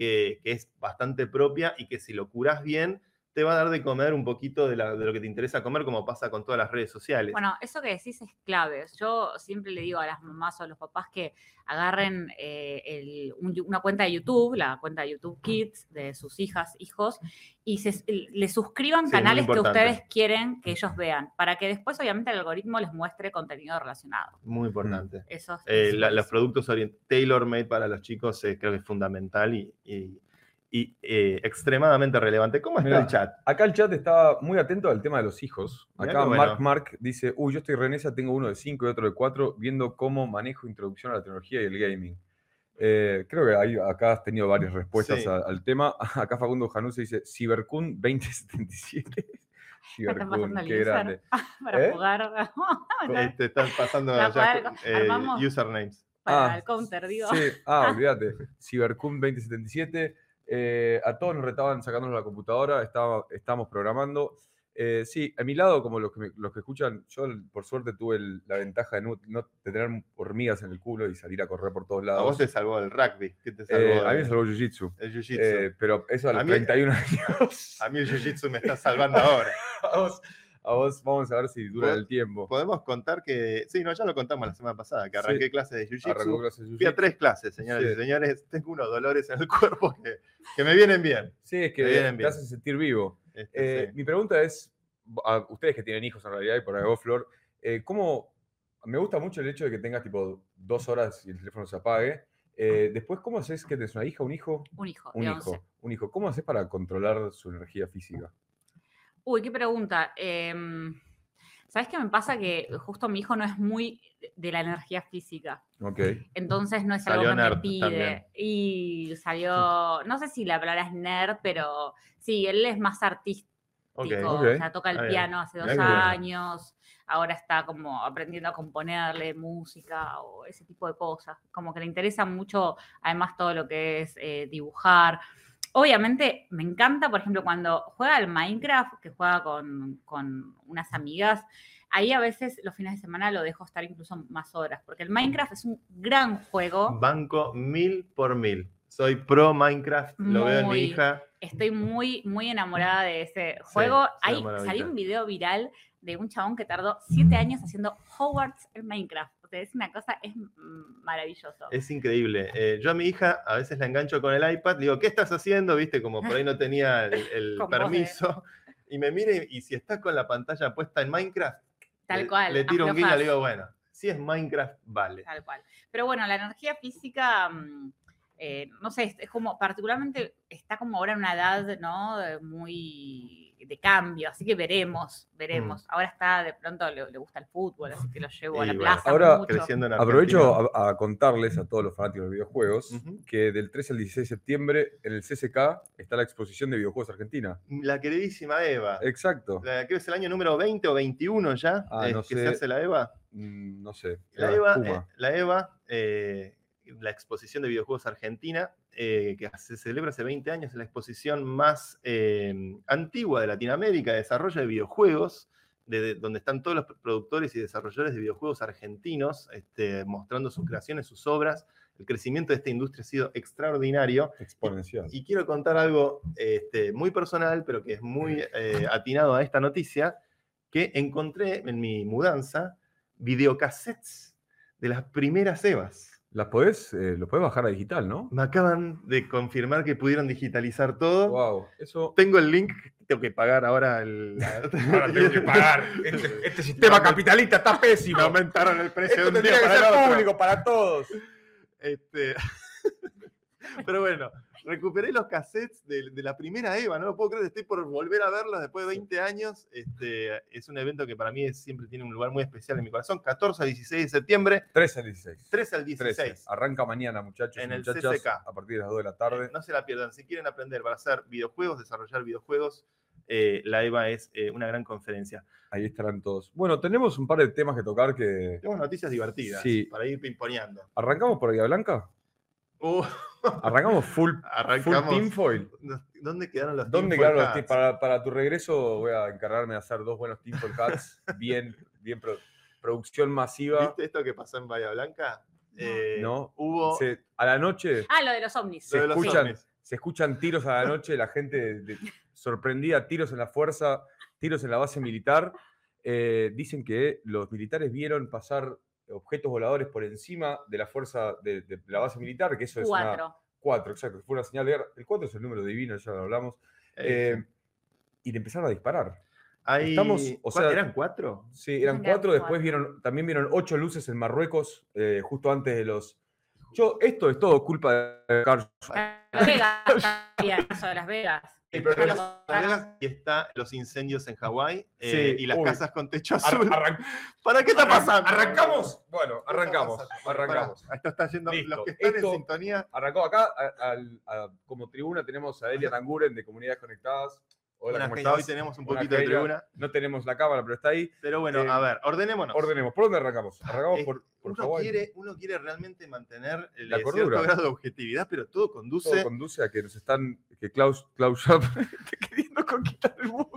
que, que es bastante propia y que si lo curas bien, te va a dar de comer un poquito de, la- de lo que te interesa comer, como pasa con todas las redes sociales. Bueno, eso que decís es clave. Yo siempre le digo a las mamás o a los papás que agarren eh, el- un- una cuenta de YouTube, la cuenta de YouTube Kids de sus hijas, hijos, y se, le suscriban Sí, canales que ustedes quieren que ellos vean, para que después obviamente el algoritmo les muestre contenido relacionado. Muy importante. Eso es- Eh, la- los productos tailor-made para los chicos eh, creo que es fundamental y, y- y, eh, extremadamente relevante. ¿Cómo está Mirá, el chat? Acá el chat está muy atento al tema de los hijos. Acá Mark. Mark dice, uy, yo estoy renesa, tengo uno de 5 y otro de 4, viendo cómo manejo introducción a la tecnología y el gaming. Eh, creo que ahí, acá has tenido varias respuestas Sí. a- al tema. [LAUGHS] Acá Facundo Januse dice, Cybercun 2077. Me están Cybercun, qué grande. [LAUGHS] para ¿Eh? jugar [LAUGHS] Este, están pasando La ya, eh, armamos. usernames. para Ah, el counter, digo. Sí, ah, olvídate. Cybercun 2077. Eh, a todos nos retaban sacándonos la computadora, estaba, estábamos programando. Eh, sí, a mi lado, como los que, me- los que escuchan, yo por suerte tuve el- la ventaja de no, no- de tener hormigas en el culo y salir a correr por todos A lados. vos te salvó el rugby. ¿Qué te salvó? Eh, a mí me salvó Jiu-Jitsu. el jiu-jitsu. Eh, pero eso a los A mí- 31 [LAUGHS] años. a mí el jiu-jitsu me está salvando ahora. [LAUGHS] A vos, a vos vamos a ver si dura ¿Pod- el tiempo. Podemos contar que. Sí, no, ya lo contamos la semana pasada, que Sí. arranqué clases de Arrancó jiu-jitsu. clases de Fui a tres clases, señoras Sí. y señores. Tengo unos dolores en el [LAUGHS] cuerpo que, que me vienen bien. Sí, es que Me vienen te bien. hace sentir vivo. Este, Eh, sí. Mi pregunta es, a ustedes que tienen hijos en realidad, y por ahí vos, Flor, eh, ¿cómo, me gusta mucho el hecho de que tengas tipo dos horas y el teléfono se apague. Eh, después, ¿cómo haces que tenés una hija, un hijo? Un hijo, Un hijo, 11. un hijo. ¿Cómo haces para controlar su energía física? Uy, qué pregunta. Em, ¿Sabes qué me pasa? Que justo mi hijo no es muy de la energía física. Ok. Entonces no es Salió algo que me pide. también. Y salió, [LAUGHS] no sé si la palabra es nerd, pero sí, él es más artístico. Ok. ok. O sea, toca el piano hace dos años. Ahora está como aprendiendo a componerle música o ese tipo de cosas. Como que le interesa mucho, además, todo lo que es eh, dibujar. Obviamente, me encanta, por ejemplo, cuando juega al Minecraft, que juega con, con unas amigas, ahí a veces los fines de semana lo dejo estar incluso más horas, porque el Minecraft es un gran juego. Banco mil por mil. Soy pro Minecraft, lo veo en mi hija. Estoy muy, muy enamorada de ese juego. sí, Ahí salió un video viral de un chabón que tardó siete años haciendo Hogwarts en Minecraft. Es una cosa, es maravilloso. Es increíble. Eh, yo a mi hija a veces la engancho con el iPad, le digo, ¿qué estás haciendo? Viste, como por ahí no tenía el, [LAUGHS] vos, ¿eh? permiso. Y me mire y si está con la pantalla puesta en Minecraft, Tal le, cual. le tiro un guiño y le digo, bueno, si es Minecraft, vale. Tal cual. Pero bueno, la energía física, mm, eh, no sé, es, es como particularmente está como ahora en una edad, ¿no? Muy de cambio, así que veremos, veremos. Ahora está, de pronto le, le gusta el fútbol, así que lo llevo a la bueno, plaza ahora mucho. Creciendo en Aprovecho a, a contarles a todos los fanáticos de videojuegos que del 13 al 16 de septiembre en el CCK está la exposición de videojuegos argentina. La queridísima Eva. Exacto. La- creo que es el año número 20 o 21 ya Ah, eh, no que sé. se hace la Eva. Mm, no sé. La Eva, eh, la, Eva eh, la exposición de videojuegos argentina, eh, que se celebra hace 20 años, es la exposición más eh, antigua de Latinoamérica de desarrollo de videojuegos, de, de- donde están todos los productores y desarrolladores de videojuegos argentinos este, mostrando sus creaciones, sus obras. El crecimiento de esta industria ha sido extraordinario. Exponencial. Y quiero contar algo este, muy personal, pero que es muy eh, atinado a esta noticia, que encontré en mi mudanza videocassettes de las primeras EVAs. ¿Las podés, eh, los podés bajar a digital, no? Me acaban de confirmar que pudieron digitalizar todo. Wow, eso. Tengo el link, tengo que pagar ahora el... [LAUGHS] Ahora tengo que pagar. Este, este sistema capitalista está pésimo. Me aumentaron el precio Esto de un día que para el ser público para todos. Este, [LAUGHS] Pero bueno, recuperé los cassettes de, de la primera EVA, no lo puedo creer, estoy por volver a verlos después de 20 años. Este, es un evento que para mí es- siempre tiene un lugar muy especial en mi corazón. 14 a 16 de septiembre, 13 al 16. 13 al 13. 16. Arranca mañana, muchachos En el muchachas, CCK. a partir de las 2 de la tarde. Eh, no se la pierdan, si quieren aprender para hacer videojuegos, desarrollar videojuegos, eh, la EVA es eh, una gran conferencia. Ahí estarán todos. Bueno, tenemos un par de temas que tocar que. Tenemos noticias divertidas Sí. para ir pimponeando. ¿Arrancamos por Guía Blanca? Uh, [LAUGHS] ¿Arrancamos full, Arrancamos. full tinfoil? ¿Dónde quedaron los ¿Dónde tinfoil quedaron los hats? tips? Para, para tu regreso voy a encargarme de hacer dos buenos tinfoil hats. [LAUGHS] Bien, bien pro- producción masiva. ¿Viste esto que pasó en Bahía Blanca? Eh, No. Hubo Se- a la noche Ah, lo de los ovnis. se lo de los escuchan, ovnis. se escuchan tiros a la noche, la gente de- sorprendida, tiros en la fuerza, tiros en la base militar. Eh, dicen que los militares vieron pasar objetos voladores por encima de la fuerza de, de la base militar, que eso es una, Cuatro. 4, exacto, fue una señal de guerra. El 4 es el número divino, ya lo hablamos. Eh, y le empezaron a disparar. Hay- estamos- o ¿cuál- sea- ¿Eran cuatro? Sí, eran cuatro, después cuatro. vieron, también vieron ocho luces en Marruecos, eh, justo antes de los... Yo, esto es todo culpa de Carl Las Vegas, de Las Vegas. Sí, pero Claro, Las y está los incendios en Hawái eh, Sí, y las uy. casas con techo azul. ¿Para qué está pasando? ¿Arrancamos? Bueno, ¿Qué está arrancamos, arrancamos. Pará, Esto está yendo. Listo. Los que están Esto- en sintonía. Arrancó acá, a- al- a- como tribuna tenemos a Elia Tanguren de Comunidades Conectadas. Hola, Buenas, ¿cómo que estás? hoy tenemos un poquito de tribuna. No tenemos la cámara, pero está ahí. Pero bueno, Eh, a ver, ordenémonos. Ordenemos. ¿Por dónde arrancamos? Arrancamos Eh, por, por uno, Hawái. quiere, uno quiere realmente mantener el La cierto cordura. grado de objetividad, pero todo conduce. Todo conduce a que nos están, que Klaus, Klaus [LAUGHS] queriendo conquistar el mundo.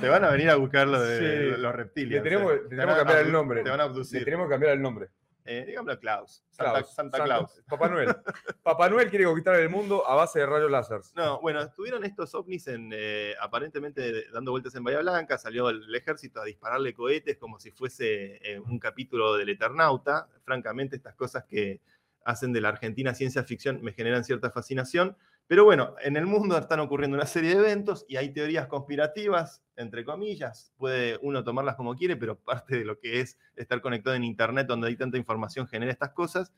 Te van a venir a buscar lo de Sí. los reptilios. Le tenemos- eh. le Te tenemos que cambiar el nombre. Te van a Le abducir. tenemos que cambiar el nombre. Eh, dígamelo Klaus. Santa, Klaus, Santa Claus. Papá Noel. [LAUGHS] Papá Noel quiere conquistar el mundo a base de rayos láser. No, bueno, estuvieron estos ovnis en, eh, aparentemente dando vueltas en Bahía Blanca, salió el, el ejército a dispararle cohetes como si fuese eh, un capítulo del Eternauta. Francamente, estas cosas que hacen de la Argentina ciencia ficción me generan cierta fascinación. Pero bueno, en el mundo están ocurriendo una serie de eventos y hay teorías conspirativas, entre comillas, puede uno tomarlas como quiere, pero parte de lo que es estar conectado en Internet, donde hay tanta información, genera estas cosas,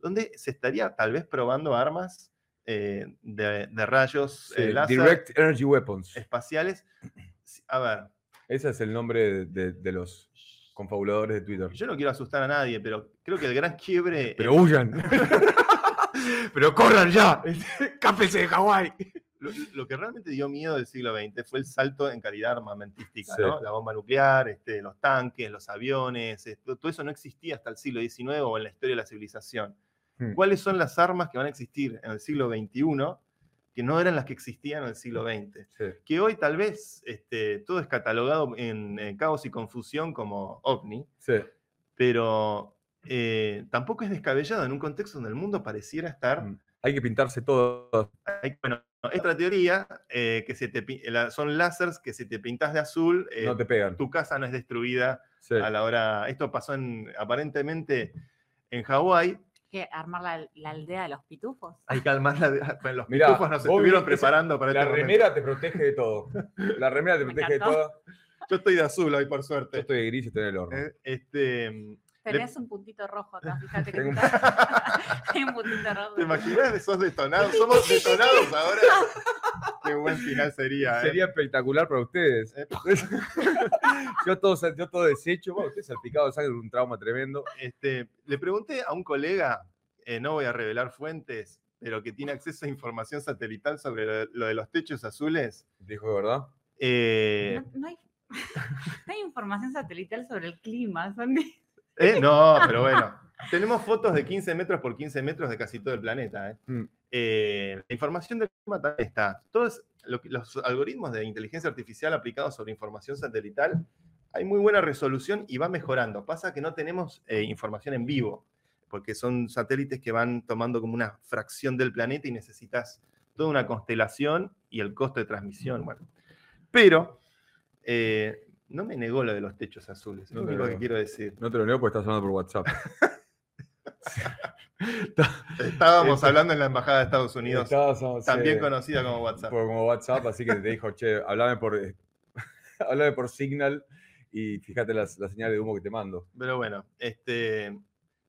donde se estaría tal vez probando armas eh, de, de rayos Sí, eh, láser Direct Energy Weapons. espaciales. A ver, Ese es el nombre de, de los confabuladores de Twitter. Yo no quiero asustar a nadie, pero creo que el gran quiebre. Pero huyan. [LAUGHS] [LAUGHS] Pero corran ya. [LAUGHS] Cápese de Hawái. Lo, lo que realmente dio miedo del siglo XX fue el salto en calidad armamentística, Sí. ¿no? La bomba nuclear, este, los tanques, los aviones, esto- todo eso no existía hasta el siglo XIX o en la historia de la civilización. Hmm. ¿Cuáles son las armas que van a existir en el siglo XXI que no eran las que existían en el siglo XX? Sí. Que hoy tal vez este, todo es catalogado en caos y confusión como ovni, Sí. pero eh, tampoco es descabellado en un contexto donde el mundo pareciera estar Mm. Hay que pintarse todo. Hay- bueno, esta teoría, eh, que se te, pi- la- son láseres que si te pintas de azul, eh, No te pegan. tu casa no es destruida Sí. a la hora. Esto pasó en, aparentemente en Hawái. ¿Qué? ¿Armar la, la aldea de los pitufos? Hay que calmar la, bueno, los Mirá, pitufos nos estuvieron preparando para La este momento. remera te protege de todo. [LAUGHS] La remera te protege de todo. Yo estoy de azul hoy, por Yo suerte. estoy de gris y estoy en el horno. Eh, Este, Tenés un puntito rojo acá, fíjate que Hay [LAUGHS] [LAUGHS] un puntito rojo. ¿Te imaginas? Sos detonado. [LAUGHS] Somos detonados ahora. Qué buen final sería. ¿eh? Sería espectacular para ustedes. Eh. yo, todo, yo todo deshecho. Bueno, usted salpicado de sangre, un trauma tremendo. Este, le pregunté a un colega, eh, no voy a revelar fuentes, pero que tiene acceso a información satelital sobre lo, lo de los techos azules. Dijo, ¿verdad? Eh, No, no hay, no hay información satelital sobre el clima. Son de- eh, no, pero bueno. Tenemos fotos de 15 metros por 15 metros de casi todo el planeta. ¿eh? Mm. Eh, la información del clima también está. Todos lo los algoritmos de inteligencia artificial aplicados sobre información satelital, hay muy buena resolución y va mejorando. Pasa que no tenemos información en vivo, porque son satélites que van tomando como una fracción del planeta y necesitas toda una constelación y el costo de transmisión. Bueno, pero eh, no me negó lo de los techos azules. Es No lo te único que quiero decir. No te lo leo porque estás hablando por WhatsApp. [LAUGHS] Estábamos Esto- hablando en la Embajada de Estados Unidos, también conocida como WhatsApp. por, como WhatsApp, así que te dijo, che, hablame por, eh, [LAUGHS] hablame por Signal y fíjate las- la, señal de humo que te mando. Pero bueno, este,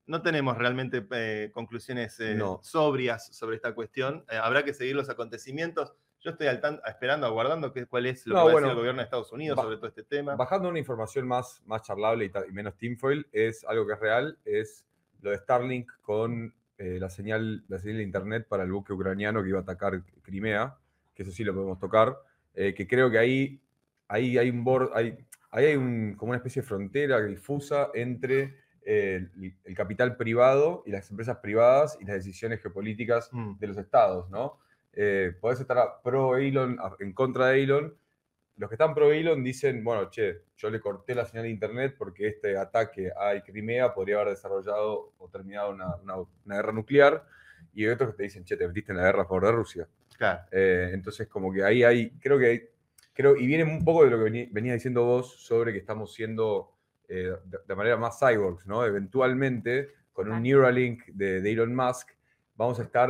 no tenemos realmente eh, conclusiones eh, No. sobrias sobre esta cuestión. Eh, habrá que seguir los acontecimientos. Yo estoy al tan- esperando, aguardando qué, cuál es lo No, que va a decir el gobierno de Estados Unidos sobre todo este tema. Bajando una información más, más charlable y, y menos tinfoil, es algo que es real, es lo de Starlink con eh, la, señal, la señal de internet para el buque ucraniano que iba a atacar Crimea, que eso sí lo podemos tocar, eh, que creo que ahí, ahí hay un bord, hay, ahí hay un- como una especie de frontera difusa entre eh, el, el capital privado y las empresas privadas y las decisiones geopolíticas Mm. de los estados, ¿no? Eh, podés estar a- pro Elon, a- en contra de Elon. Los que están pro Elon dicen, bueno, che, yo le corté la señal de internet porque este ataque a Crimea podría haber desarrollado o terminado una, una- una guerra nuclear. Y hay otros que te dicen, che, te metiste en la guerra a favor de Rusia. Claro. Eh, entonces, como que ahí hay, creo que hay- creo, y viene un poco de lo que vení- venía diciendo vos sobre que estamos siendo eh, de, de manera más cyborgs, ¿no? Eventualmente, con un. Neuralink de, de Elon Musk, vamos a estar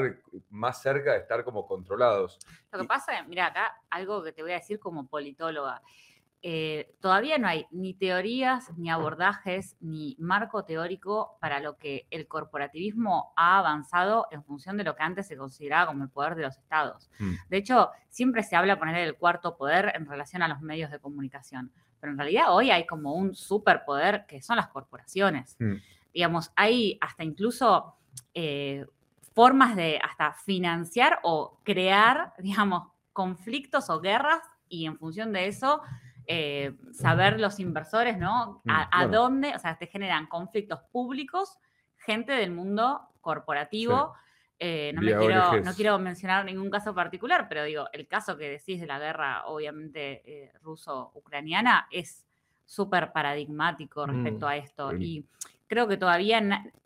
más cerca de estar como controlados. Lo que pasa, mira, acá algo que te voy a decir como politóloga. eh, todavía no hay ni teorías, ni abordajes, ni marco teórico para lo que el corporativismo ha avanzado en función de lo que antes se consideraba como el poder de los estados. Mm. De hecho, siempre se habla poner el cuarto poder en relación a los medios de comunicación, pero en realidad hoy hay como un superpoder que son las corporaciones. Mm. Digamos, hay hasta incluso eh, formas de hasta financiar o crear, digamos, conflictos o guerras y en función de eso eh, saber los inversores, ¿no? A, Mm, a dónde, o sea, te generan conflictos públicos, gente del mundo corporativo. eh, no, me quiero, no quiero mencionar ningún caso particular, pero digo, el caso que decís de la guerra, obviamente, eh, ruso-ucraniana, es súper paradigmático respecto Mm, a esto. Y creo que todavía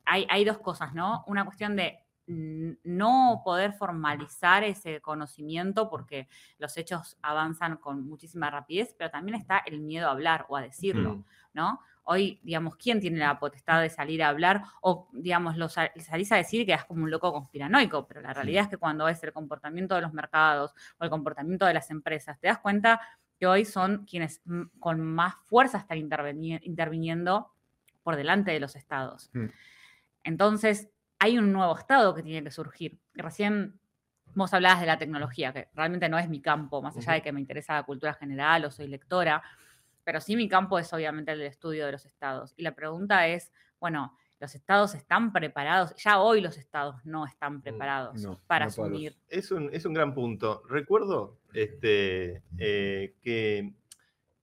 hay, hay dos cosas, ¿no? Una cuestión de no poder formalizar ese conocimiento porque los hechos avanzan con muchísima rapidez, pero también está el miedo a hablar o a decirlo, Mm. ¿no? Hoy, digamos, ¿quién tiene la potestad de salir a hablar? O, digamos, lo sa- salís a decir que quedas como un loco conspiranoico, pero la realidad es que cuando ves el comportamiento de los mercados o el comportamiento de las empresas, te das cuenta que hoy son quienes con más fuerza están interviniendo por delante de los estados. Mm. Entonces, hay un nuevo estado que tiene que surgir. Recién vos hablabas de la tecnología, que realmente no es mi campo, más allá de que me interesa la cultura general o soy lectora. pero sí mi campo es obviamente el estudio de los estados. Y la pregunta es, bueno, los estados están preparados, ya hoy los estados no están mm, preparados para asumir. Es un, es un, gran punto. Recuerdo este, eh, que,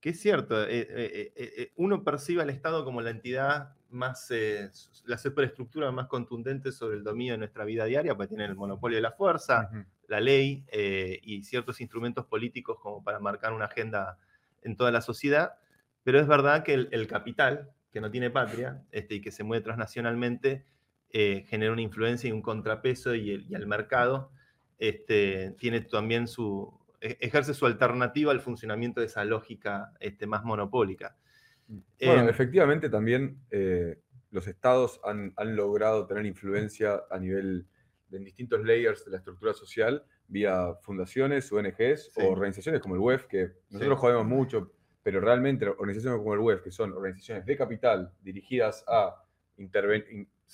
es cierto, eh, eh, uno percibe al Estado como la entidad más, la superestructura más contundente sobre el dominio de nuestra vida diaria, porque tiene el monopolio de la fuerza, la ley y ciertos instrumentos políticos como para marcar una agenda en toda la sociedad. Pero es verdad que el capital, que no tiene patria este, y que se mueve transnacionalmente, eh, genera una influencia y un contrapeso y el, mercado este, tiene también su, e, ejerce su alternativa al funcionamiento de esa lógica este, más monopólica. Bueno, efectivamente también eh, los estados han, logrado tener influencia a nivel de distintos layers de la estructura social vía fundaciones, ONGs o organizaciones como el WEF, que nosotros jodemos mucho, pero realmente organizaciones como el WEF, que son organizaciones de capital dirigidas a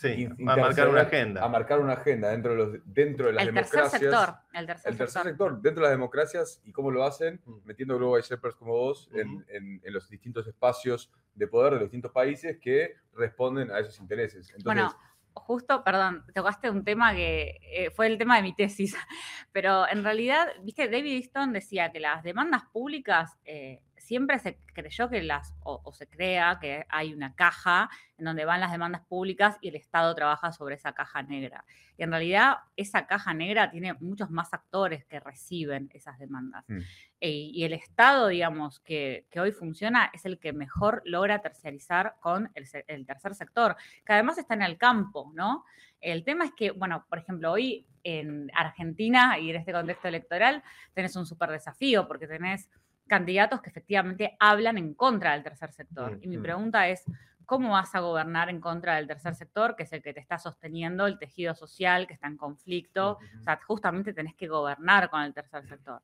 intervenir. a marcar una agenda. A marcar una agenda dentro de, los, dentro de las el democracias. Tercer sector, el tercer, sector. dentro de las democracias y cómo lo hacen, mm. metiendo Global Shepherds como vos en, en, los distintos espacios de poder de los distintos países que responden a esos intereses. Entonces, bueno, justo, perdón, tocaste un tema que eh, fue el tema de mi tesis, [LAUGHS] pero en realidad, viste, David Easton decía que las demandas públicas eh, siempre se creyó que las, o, se crea que hay una caja en donde van las demandas públicas y el Estado trabaja sobre esa caja negra. Y en realidad esa caja negra tiene muchos más actores que reciben esas demandas. Mm. E, y el Estado, digamos, que, hoy funciona es el que mejor logra terciarizar con el, el tercer sector, que además está en el campo, ¿no? El tema es que, bueno, por ejemplo, hoy en Argentina y en este contexto electoral tenés un súper desafío porque tenés candidatos que efectivamente hablan en contra del tercer sector. Y mi pregunta es, ¿cómo vas a gobernar en contra del tercer sector, que es el que te está sosteniendo el tejido social, que está en conflicto? O sea, justamente tenés que gobernar con el tercer sector.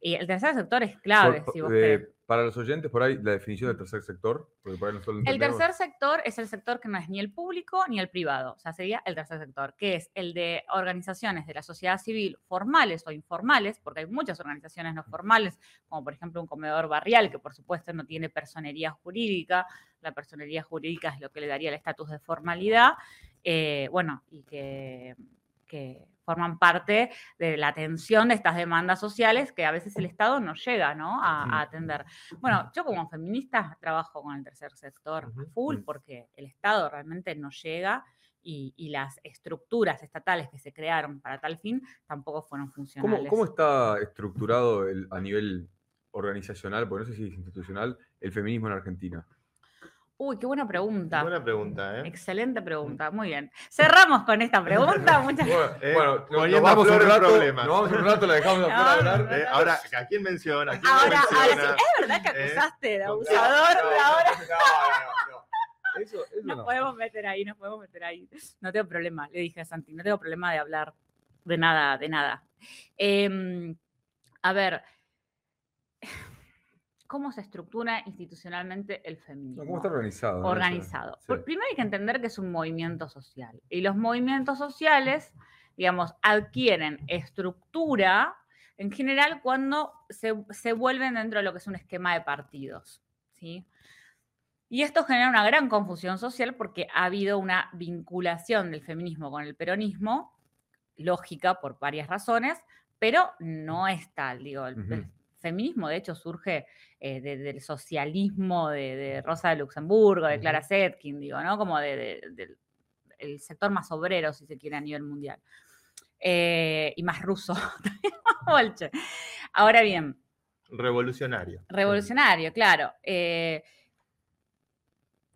Y el tercer sector es clave, si vos eh, Para los oyentes, por ahí, la definición del tercer sector. el tercer sector es el sector que no es ni el público ni el privado. O sea, sería el tercer sector, que es el de organizaciones de la sociedad civil formales o informales, porque hay muchas organizaciones no formales, como por ejemplo un comedor barrial, que por supuesto no tiene personería jurídica. La personería jurídica es lo que le daría el estatus de formalidad. Eh, bueno, y que, que forman parte de la atención de estas demandas sociales que a veces el Estado no llega ¿no? A, atender. Bueno, yo como feminista trabajo con el tercer sector full porque el Estado realmente no llega y, las estructuras estatales que se crearon para tal fin tampoco fueron funcionales. ¿Cómo, está estructurado a nivel organizacional, porque no sé si es institucional, el feminismo en Argentina? Uy, qué buena pregunta. Buena pregunta, ¿eh? Excelente pregunta, muy bien. Cerramos con esta pregunta. [LAUGHS] Muchas Bueno, eh, nos, vamos un rato, nos vamos un rato, la dejamos de [LAUGHS] hablar. Eh, ahora, ¿a quién menciona? ¿A quién ahora, menciona? ahora sí, es verdad que eh, acusaste de abusador no, ahora. No, no, [LAUGHS] Eso, eso nos podemos meter ahí, nos podemos meter ahí. No tengo problema, le dije a Santi, no tengo problema de hablar de nada, de nada. Eh, a ver, cómo se estructura institucionalmente el feminismo. ¿Cómo está organizado? Organizado. Primero hay que entender que es un movimiento social. Y los movimientos sociales, digamos, adquieren estructura en general cuando se, vuelven dentro de lo que es un esquema de partidos. ¿sí? Y esto genera una gran confusión social porque ha habido una vinculación del feminismo con el peronismo, lógica por varias razones, pero no es tal. Digo, el, feminismo, de hecho, surge eh, del socialismo de, Rosa de Luxemburgo, de Clara Zetkin, digo, ¿no? Como del sector más obrero, si se quiere, a nivel mundial. Eh, y más ruso. [LAUGHS] [LAUGHS] Ahora bien. Revolucionario. Revolucionario, claro. Eh,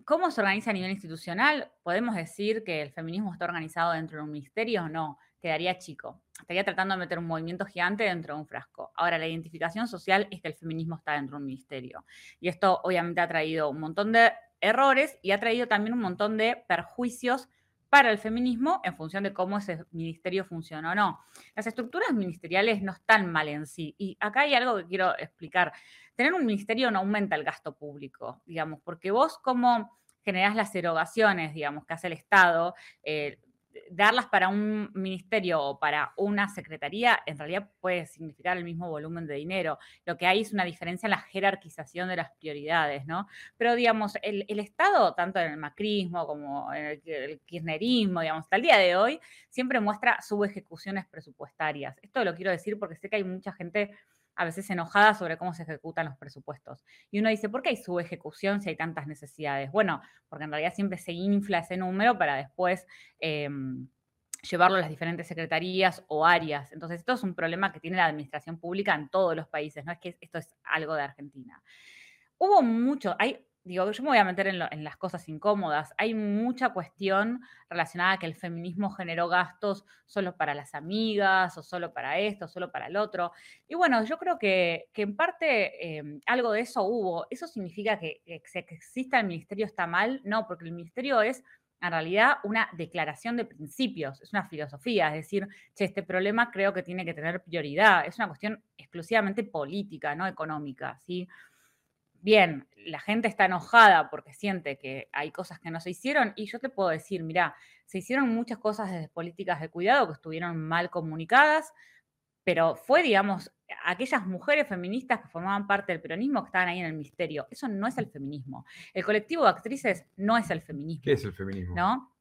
¿Cómo se organiza a nivel institucional? ¿Podemos decir que el feminismo está organizado dentro de un ministerio? No quedaría chico. Estaría tratando de meter un movimiento gigante dentro de un frasco. Ahora, la identificación social es que el feminismo está dentro de un ministerio. Y esto obviamente ha traído un montón de errores y ha traído también un montón de perjuicios para el feminismo en función de cómo ese ministerio funciona o no. Las estructuras ministeriales no están mal en sí. Y acá hay algo que quiero explicar. Tener un ministerio no aumenta el gasto público, digamos, porque vos como generás las erogaciones, digamos, que hace el Estado, eh, darlas para un ministerio o para una secretaría en realidad puede significar el mismo volumen de dinero. Lo que hay es una diferencia en la jerarquización de las prioridades, ¿no? Pero, digamos, el, Estado, tanto en el macrismo como en el, el, kirchnerismo, digamos, hasta el día de hoy, siempre muestra subejecuciones presupuestarias. Esto lo quiero decir porque sé que hay mucha gente a veces enojada sobre cómo se ejecutan los presupuestos. Y uno dice, ¿por qué hay subejecución si hay tantas necesidades? Bueno, porque en realidad siempre se infla ese número para después em, llevarlo a las diferentes secretarías o áreas. Entonces, esto es un problema que tiene la administración pública en todos los países, no es que esto es algo de Argentina. Hubo mucho, hay digo, yo me voy a meter en, las cosas incómodas. Hay mucha cuestión relacionada a que el feminismo generó gastos solo para las amigas, o solo para esto, solo para el otro. Y bueno, yo creo que, en parte em, algo de eso hubo. ¿Eso significa que, que, que exista el ministerio está mal? No, porque el ministerio es en realidad una declaración de principios, es una filosofía, es decir, che, este problema creo que tiene que tener prioridad, es una cuestión exclusivamente política, no económica, ¿sí? Bien, la gente está enojada porque siente que hay cosas que no se hicieron y yo te puedo decir, mira, se hicieron muchas cosas desde políticas de cuidado que estuvieron mal comunicadas, pero fue, digamos, aquellas mujeres feministas que formaban parte del peronismo que estaban ahí en el misterio. Eso no es el feminismo. El colectivo de actrices no es el feminismo. ¿Qué es el feminismo? ¿No?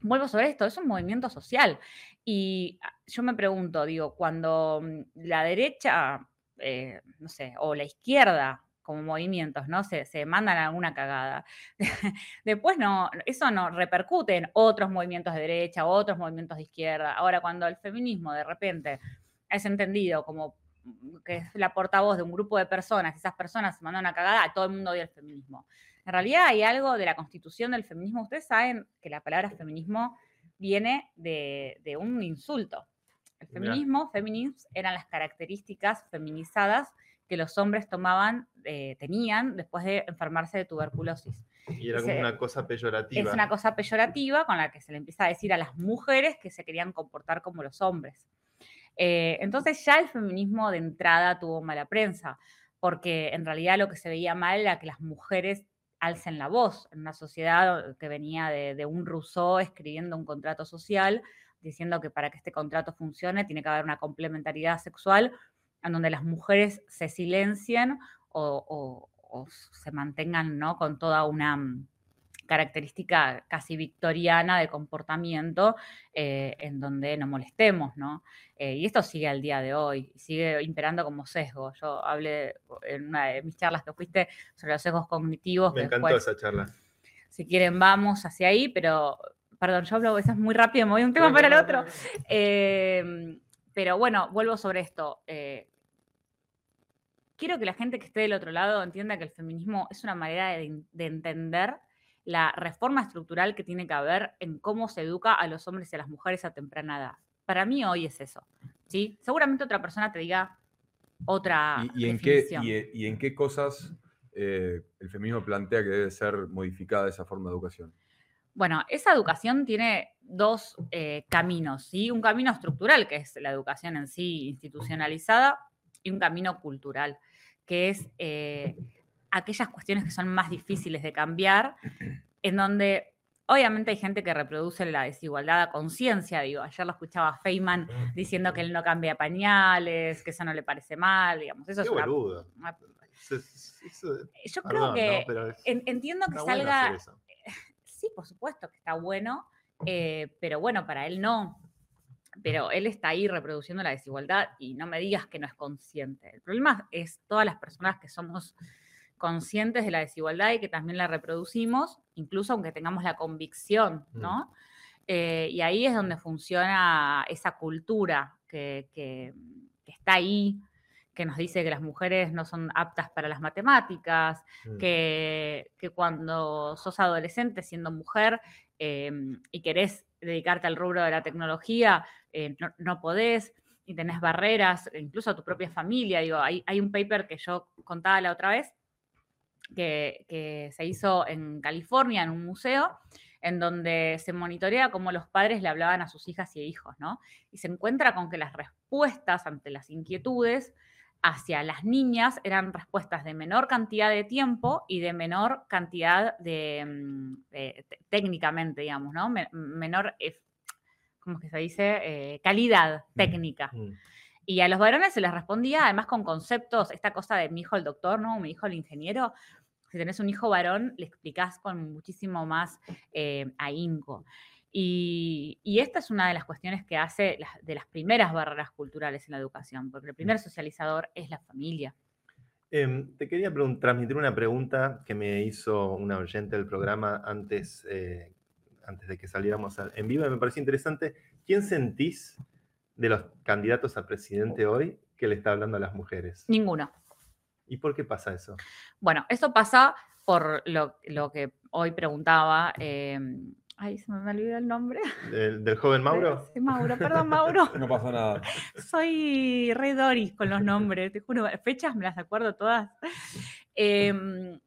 Vuelvo sobre esto, es un movimiento social. Y ah, yo me pregunto, digo, cuando mm, la derecha, eh, no sé, o la izquierda como movimientos, ¿no? Se, se mandan alguna cagada. [LAUGHS] Después no, eso no repercute en otros movimientos de derecha, otros movimientos de izquierda. Ahora, cuando el feminismo de repente es entendido como que es la portavoz de un grupo de personas, esas personas se mandan una cagada, a todo el mundo odia el feminismo. En realidad hay algo de la constitución del feminismo. Ustedes saben que la palabra feminismo viene de, de un insulto. El feminismo, feminism, eran las características feminizadas que los hombres tomaban, eh, tenían después de enfermarse de tuberculosis. Y era como una cosa peyorativa. Es una cosa peyorativa con la que se le empieza a decir a las mujeres que se querían comportar como los hombres. Eh, entonces ya el feminismo de entrada tuvo mala prensa, porque en realidad lo que se veía mal era que las mujeres alcen la voz en una sociedad que venía de, de un Rousseau escribiendo un contrato social, diciendo que para que este contrato funcione tiene que haber una complementariedad sexual en donde las mujeres se silencien o, se mantengan ¿no? con toda una mm, característica casi victoriana de comportamiento eh, en donde no molestemos, ¿no? Eh, y esto sigue al día de hoy, sigue imperando como sesgo. Yo hablé en una de mis charlas que fuiste sobre los sesgos cognitivos. Me encantó esa charla. Si quieren, vamos hacia ahí, pero, perdón, yo hablo a veces muy rápido, me voy de un tema para el otro. Eh, pero bueno, vuelvo sobre esto quiero que la gente que esté del otro lado entienda que el feminismo es una manera de, entender la reforma estructural que tiene que haber en cómo se educa a los hombres y a las mujeres a temprana edad. Para mí hoy es eso. ¿sí? Seguramente otra persona te diga otra ¿Y, en, qué, y, en qué cosas eh, el feminismo plantea que debe ser modificada esa forma de educación? Bueno, esa educación tiene dos eh, caminos, ¿sí? Un camino estructural, que es la educación en sí institucionalizada, y un camino cultural que es eh, aquellas cuestiones que son más difíciles de cambiar, en donde obviamente hay gente que reproduce la desigualdad a conciencia, digo, ayer lo escuchaba Feynman diciendo que él no cambia pañales, que eso no le parece mal, digamos, eso es Yo creo que entiendo que salga... [LAUGHS] Sí, por supuesto que está bueno, eh, pero bueno, para él no pero él está ahí reproduciendo la desigualdad y no me digas que no es consciente. El problema es todas las personas que somos conscientes de la desigualdad y que también la reproducimos, incluso aunque tengamos la convicción, mm. ¿no? Eh, y ahí es donde funciona esa cultura que, está ahí, que nos dice que las mujeres no son aptas para las matemáticas, mm. que, cuando sos adolescente siendo mujer em, y querés dedicarte al rubro de la tecnología, eh, no, podés y tenés barreras, incluso a tu propia familia. Digo, hay, hay un paper que yo contaba la otra vez que, se hizo en California, en un museo, en donde se monitorea cómo los padres le hablaban a sus hijas y hijos, ¿no? Y se encuentra con que las respuestas ante las inquietudes hacia las niñas eran respuestas de menor cantidad de tiempo y de menor cantidad de, mm, técnicamente, digamos, ¿no? menor ¿cómo es que se dice? Eh, calidad técnica. Mm. Y a los varones se les respondía además con conceptos, esta cosa de mi hijo el doctor, ¿no? Mi hijo el ingeniero. Si tenés un hijo varón, le explicás con muchísimo más eh, ahínco. Y, y esta es una de las cuestiones que hace las- de las primeras barreras culturales en la educación, porque el primer socializador es la familia. Em, te quería transmitir una pregunta que me hizo una oyente del programa antes, eh, antes de que saliéramos al- en vivo y me pareció interesante. ¿Quién sentís de los candidatos a presidente hoy que le está hablando a las mujeres? Ninguno. ¿Y por qué pasa eso? Bueno, eso pasa por lo, lo que hoy preguntaba. eh, ay, se me olvidó el nombre. ¿Del, del joven [LAUGHS] Mauro? Sí, Mauro, perdón, Mauro. [LAUGHS] No pasa nada. Soy re Doris con los nombres, te juro, fechas me las acuerdo todas. Em,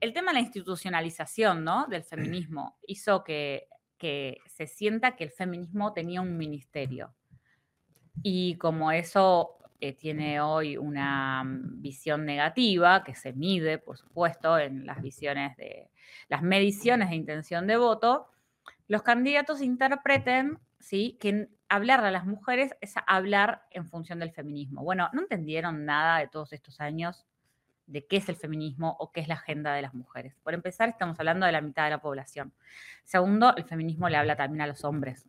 el tema de la institucionalización ¿no? del feminismo hizo que, que se sienta que el feminismo tenía un ministerio. Y como eso eh, tiene hoy una visión negativa, que se mide, por supuesto, en las visiones de las mediciones de intención de voto, los candidatos interpreten ¿sí? que hablarle a las mujeres es hablar en función del feminismo. Bueno, no entendieron nada de todos estos años de qué es el feminismo o qué es la agenda de las mujeres. Por empezar, estamos hablando de la mitad de la población. Segundo, el feminismo le habla también a los hombres.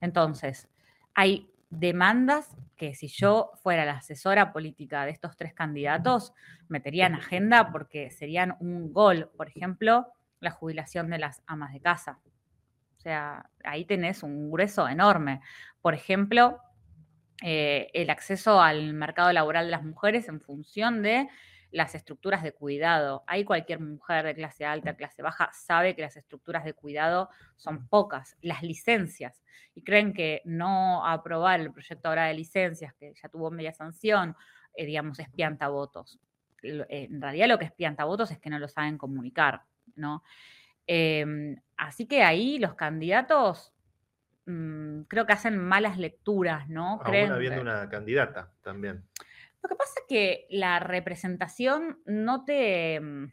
Entonces, hay demandas que si yo fuera la asesora política de estos tres candidatos, metería en agenda porque serían un gol. Por ejemplo, la jubilación de las amas de casa. O sea, ahí tenés un grueso enorme. Por ejemplo, eh, el acceso al mercado laboral de las mujeres en función de las estructuras de cuidado. Ahí cualquier mujer de clase alta, clase baja, sabe que las estructuras de cuidado son pocas. Las licencias. Y creen que no aprobar el proyecto ahora de licencias, que ya tuvo media sanción, eh, digamos, es. Lo- eh, En realidad lo que es piantavotos es que no lo saben comunicar, ¿no? Em, así que ahí los candidatos mm, creo que hacen malas lecturas, ¿no? Creen habiendo que- una candidata también. Lo que pasa es que la representación no te, mm,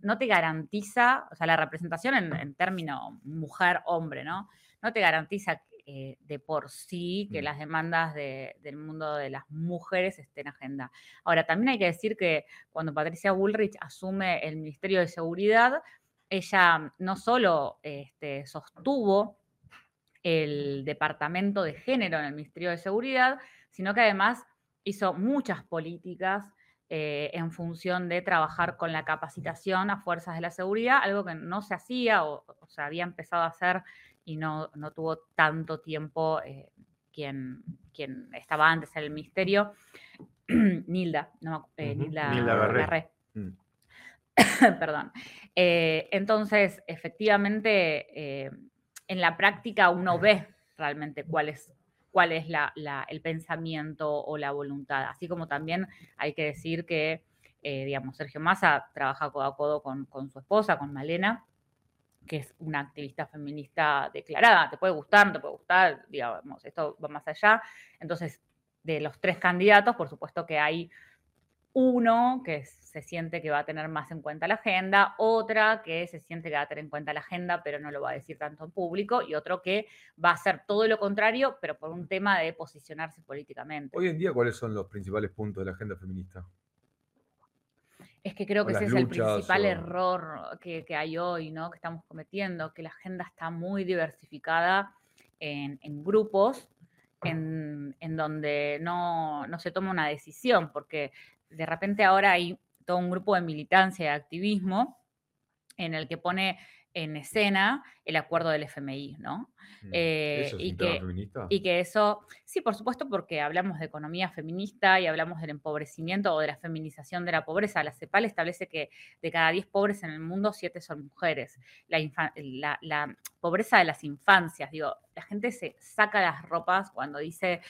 no te garantiza, o sea, la representación en, en término mujer-hombre, ¿no? No te garantiza eh, de por sí que Mm. las demandas de- del mundo de las mujeres estén en agenda. Ahora, también hay que decir que cuando Patricia Bullrich asume el Ministerio de Seguridad, ella no solo este, sostuvo el departamento de género en el Ministerio de Seguridad, sino que además hizo muchas políticas eh, en función de trabajar con la capacitación a fuerzas de la seguridad, algo que no se hacía o, o se había empezado a hacer y no, no tuvo tanto tiempo eh, quien, quien estaba antes en el ministerio, [CLEARS THROAT] Nilda, no eh, Ujú, Nilda, Nilda Garré. Garré. Mm. [COUGHS] Perdón. Eh, entonces, efectivamente, eh, en la práctica uno ve realmente cuál es, cuál es el pensamiento o la voluntad. Así como también hay que decir que, eh, digamos, Sergio Massa trabaja codo a codo con su esposa, con Malena, que es una activista feminista declarada. Te puede gustar, no te puede gustar, digamos, esto va más allá. Entonces, de los tres candidatos, por supuesto que hay uno que se siente que va a tener más en cuenta la agenda, otra que se siente que va a tener en cuenta la agenda, pero no lo va a decir tanto en público, y otro que va a hacer todo lo contrario, pero por un tema de posicionarse políticamente. Hoy en día, ¿cuáles son los principales puntos de la agenda feminista? Es que creo o que ese es el principal o- error que, que hay hoy, ¿no? Que estamos cometiendo, que la agenda está muy diversificada en, en grupos en, en donde no, no se toma una decisión, porque de repente ahora hay todo un grupo de militancia y de activismo en el que pone en escena el acuerdo del FMI, ¿no? Mm. Eh, ¿Eso es y un tema que- feminista? Y que eso, sí, por supuesto, porque hablamos de economía feminista y hablamos del empobrecimiento o de la feminización de la pobreza. La CEPAL establece que de cada 10 pobres en el mundo, 7 son mujeres. La- la pobreza de las infancias, digo, la gente se saca las ropas cuando dice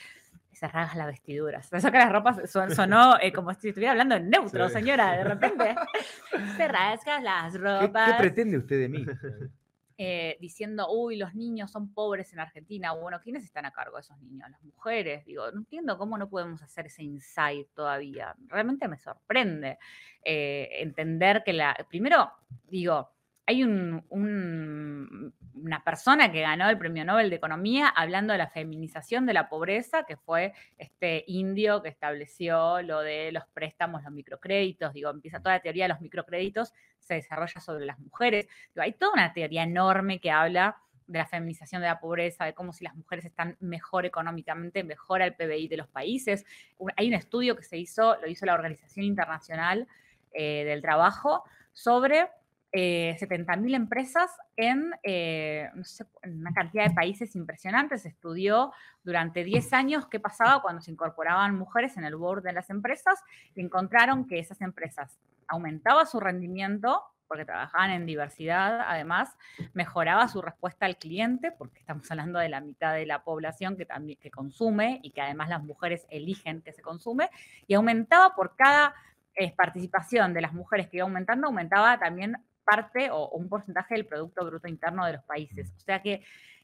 se rasga las vestiduras. Se saca las ropas, son- sonó [LAUGHS] eh, como si estuviera hablando en neutro, Sí. señora, de [LAUGHS] repente. se rasga las ¿Qué, ropas qué pretende usted de mí? eh, diciendo, uy, los niños son pobres en Argentina. Bueno, ¿quiénes están a cargo de esos niños? Las mujeres. Digo, no entiendo cómo no podemos hacer ese insight todavía. Realmente me sorprende eh, entender que la. Primero, digo, hay un, un una persona que ganó el Premio Nobel de Economía hablando de la feminización de la pobreza, que fue este indio que estableció lo de los préstamos, los microcréditos, digo, empieza toda la teoría de los microcréditos, se desarrolla sobre las mujeres. hay toda una teoría enorme que habla de la feminización de la pobreza, de cómo si las mujeres están mejor económicamente, mejora el PBI de los países. Hay un estudio que se hizo, lo hizo la Organización Internacional eh, del Trabajo, sobre eh, 70.000 empresas en, eh, en, una cantidad de países impresionantes. Estudió durante 10 años qué pasaba cuando se incorporaban mujeres en el board de las empresas y encontraron que esas empresas aumentaba su rendimiento porque trabajaban en diversidad, además, mejoraba su respuesta al cliente, porque estamos hablando de la mitad de la población que también que consume y que además las mujeres eligen que se consume, y aumentaba por cada eh, participación de las mujeres que iba aumentando, aumentaba también parte o, un porcentaje del Producto Bruto Interno de los países. O sea que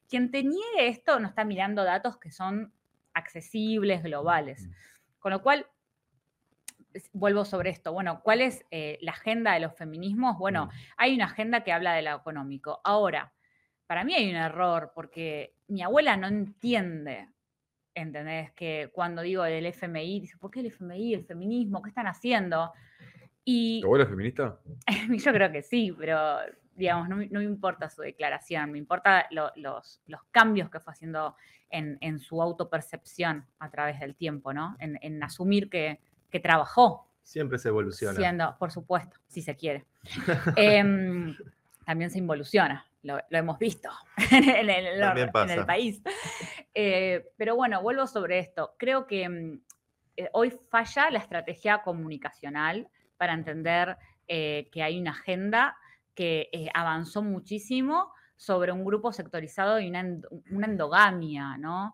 quien te niegue esto no está mirando datos que son accesibles, globales. Con lo cual, vuelvo sobre esto. Bueno, ¿cuál es eh, la agenda de los feminismos? Bueno, hay una agenda que habla de lo económico. Ahora, para mí hay un error porque mi abuela no entiende, ¿entendés? Que cuando digo del FMI, dice, ¿por qué el FMI, el feminismo? ¿Qué están haciendo? Y, ¿Tu abuela es feminista? [LAUGHS] yo creo que sí, pero digamos, no, me importa su declaración, me importa los, los, cambios que fue haciendo en, en, su autopercepción a través del tiempo, ¿no? En, en asumir que, que trabajó. Siempre se evoluciona. Siendo, por supuesto, si se quiere. [LAUGHS] Em, también se involuciona, lo, hemos visto [LAUGHS] en, el, país. Eh, pero bueno, vuelvo sobre esto. Creo que mm, eh, hoy falla la estrategia comunicacional para entender eh, que hay una agenda que avanzó muchísimo sobre un grupo sectorizado y una, endogamia, ¿no?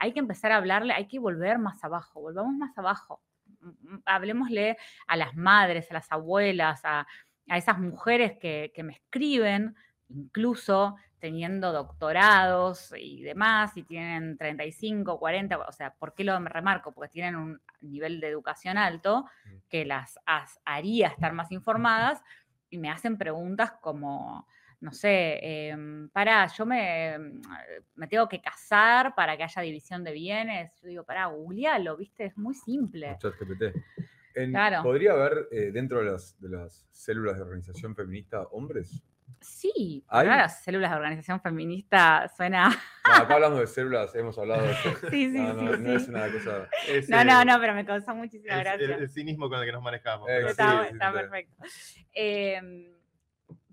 hay que empezar a hablarle, hay que volver más abajo, volvamos más abajo hablemosle a las madres, a las abuelas, a, esas mujeres que, me escriben, incluso teniendo doctorados y demás, y tienen 35, 40, o sea, ¿por qué lo remarco? Porque tienen un nivel de educación alto mm. que las haría estar más informadas y me hacen preguntas como, no sé, eh, para, yo me, mm, me, tengo que casar para que haya división de bienes. Yo digo, para, googlealo, ¿viste? Es muy simple. claro. ¿Podría haber eh, dentro de las, de las células de organización feminista hombres? Sí, las células de organización feminista suena. No, [LAUGHS] acá hablamos de células, hemos hablado de eso. Sí, sí, no, sí, no, es una cosa. no, no, no, pero me causó muchísima gracia. El, cinismo con el que nos manejamos. Eh, está, está perfecto. Eh,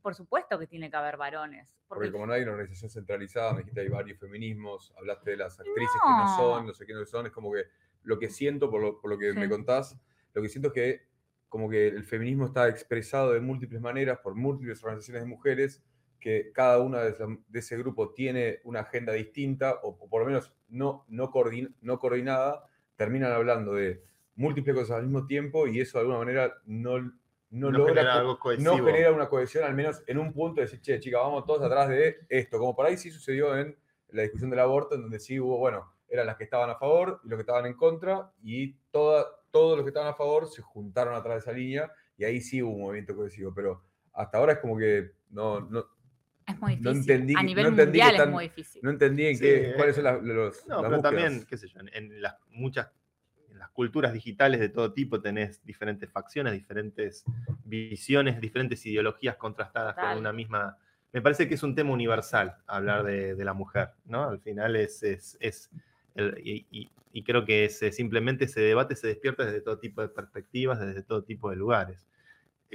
por supuesto que tiene que haber varones. Porque, como no hay una organización centralizada, me dijiste hay varios feminismos, hablaste de las actrices que no son, no sé qué no son, es como que lo que siento, por lo, que me contás, lo que siento es que como que el feminismo está expresado de múltiples maneras por múltiples organizaciones de mujeres, que cada una de, ese grupo tiene una agenda distinta, o, por lo menos no, no, no coordinada, terminan hablando de múltiples cosas al mismo tiempo y eso de alguna manera no, no, logra, no genera una cohesión, al menos en un punto de decir, che, chica, vamos todos atrás de esto. Como por ahí sí sucedió en la discusión del aborto, en donde sí hubo, bueno, eran las que estaban a favor y los que estaban en contra, y toda, todos los que estaban a favor se juntaron atrás de esa línea, y ahí sí hubo un movimiento cohesivo. Pero hasta ahora es como que no. no es muy difícil. No entendí, a nivel mundial es muy difícil. No entendí en qué, cuáles son los. No, pero también, qué sé yo, en las muchas las culturas digitales de todo tipo tenés diferentes facciones, diferentes visiones, diferentes ideologías contrastadas con una misma... Me parece que es un tema universal hablar de, la mujer, ¿no? Al final es... es, y, creo que simplemente ese debate se despierta desde todo tipo de perspectivas, desde todo tipo de lugares.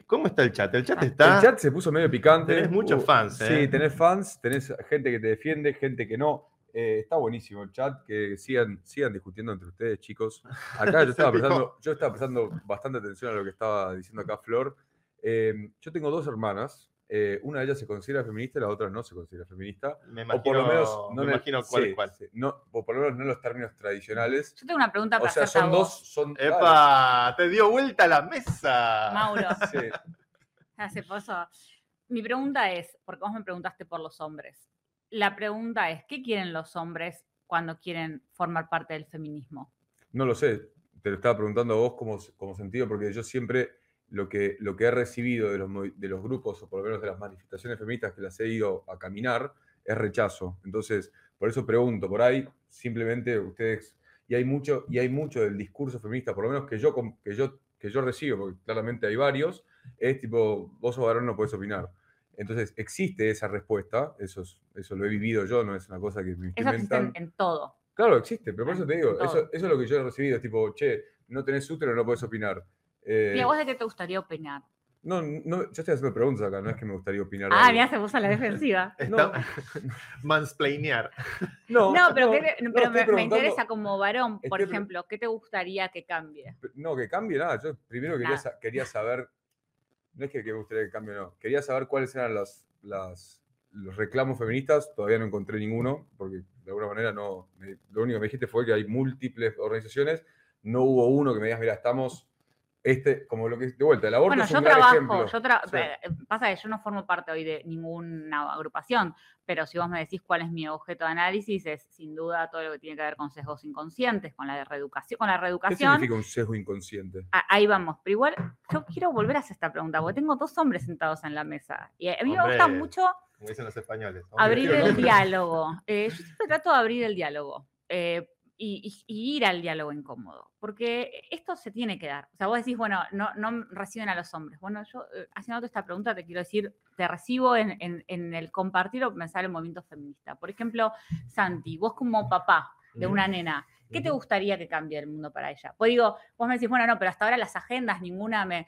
¿Cómo está el chat? El chat está. El chat se puso medio picante. Tenés muchos fans. ¿eh? Sí, tenés fans, tenés gente que te defiende, gente que no. Eh, está buenísimo el chat, que sigan, sigan discutiendo entre ustedes, chicos. Acá yo [LAUGHS] estaba, prestando, yo estaba prestando bastante atención a lo que estaba diciendo acá Flor. Em, yo tengo dos hermanas. Eh, una de ellas se considera feminista y la otra no se considera feminista. Me imagino, o por lo menos, no me imagino cuál, cuál. no, o por lo menos no en los términos tradicionales. Yo tengo una pregunta para O sea, son dos. Son, ¡Epa! ¡Te dio vuelta la mesa! Mauro. [LAUGHS] Sí. [LAUGHS] Hace pozo. Mi pregunta es, porque vos me preguntaste por los hombres la pregunta es, ¿qué quieren los hombres cuando quieren formar parte del feminismo? No lo sé, te lo estaba preguntando a vos como, como sentido, porque yo siempre lo que, lo que he recibido de los, de los grupos, o por lo menos de las manifestaciones feministas que las he ido a caminar, es rechazo. Entonces, por eso pregunto, por ahí simplemente ustedes, y hay mucho, y hay mucho del discurso feminista, por lo menos que yo, que yo, que yo recibo, porque claramente hay varios, es tipo, vos sos varón, no puedes opinar. Entonces, existe esa respuesta, eso, eso lo he vivido yo, no es una cosa que me Eso existe en, en todo. Claro, existe, pero por eso te digo, eso, eso es lo que yo he recibido, es tipo, che, no tenés útero, no puedes opinar. Eh, ¿Y a vos de qué te gustaría opinar? no, no, yo estoy haciendo preguntas acá, no es que me gustaría opinar. Ah, algo. mira, se puso a la defensiva. [LAUGHS] Está- [LAUGHS] Mansplainear. No, No, pero, ¿qué te- no, me, interesa como varón, por ejemplo, ¿qué te gustaría que cambie? No, que cambie nada. Yo primero quería, Nada. sa- quería saber, no es que, que me gustaría que cambie, no. Quería saber cuáles eran las, las- los reclamos feministas. Todavía no encontré ninguno, porque de alguna manera no. me- lo único que me dijiste fue que hay múltiples organizaciones. No hubo uno que me digas, mira, estamos. Este, como lo que de vuelta, el aborto Bueno, es yo un gran trabajo, ejemplo. yo tra- Sí. eh, pasa que yo no formo parte hoy de ninguna agrupación, pero si vos me decís cuál es mi objeto de análisis, es sin duda todo lo que tiene que ver con sesgos inconscientes, con la reeducación, con la ¿Qué reeducación. significa un sesgo inconsciente? Ahí vamos, pero igual yo quiero volver a hacer esta pregunta, porque tengo dos hombres sentados en la mesa. Y a mí me gusta mucho Como dicen los españoles. abrir el diálogo. Eh, yo siempre trato de abrir el diálogo eh, y, ir al diálogo incómodo, porque esto se tiene que dar. O sea, vos decís, bueno, no, no reciben a los hombres. Bueno, yo eh, haciendo esta pregunta te quiero decir, te recibo en, en- en el compartir o pensar el movimiento feminista. Por ejemplo, Santi, vos como papá de una nena, ¿qué te gustaría que cambie el mundo para ella? Pues digo, vos me decís, bueno, no, pero hasta ahora las agendas, ninguna me...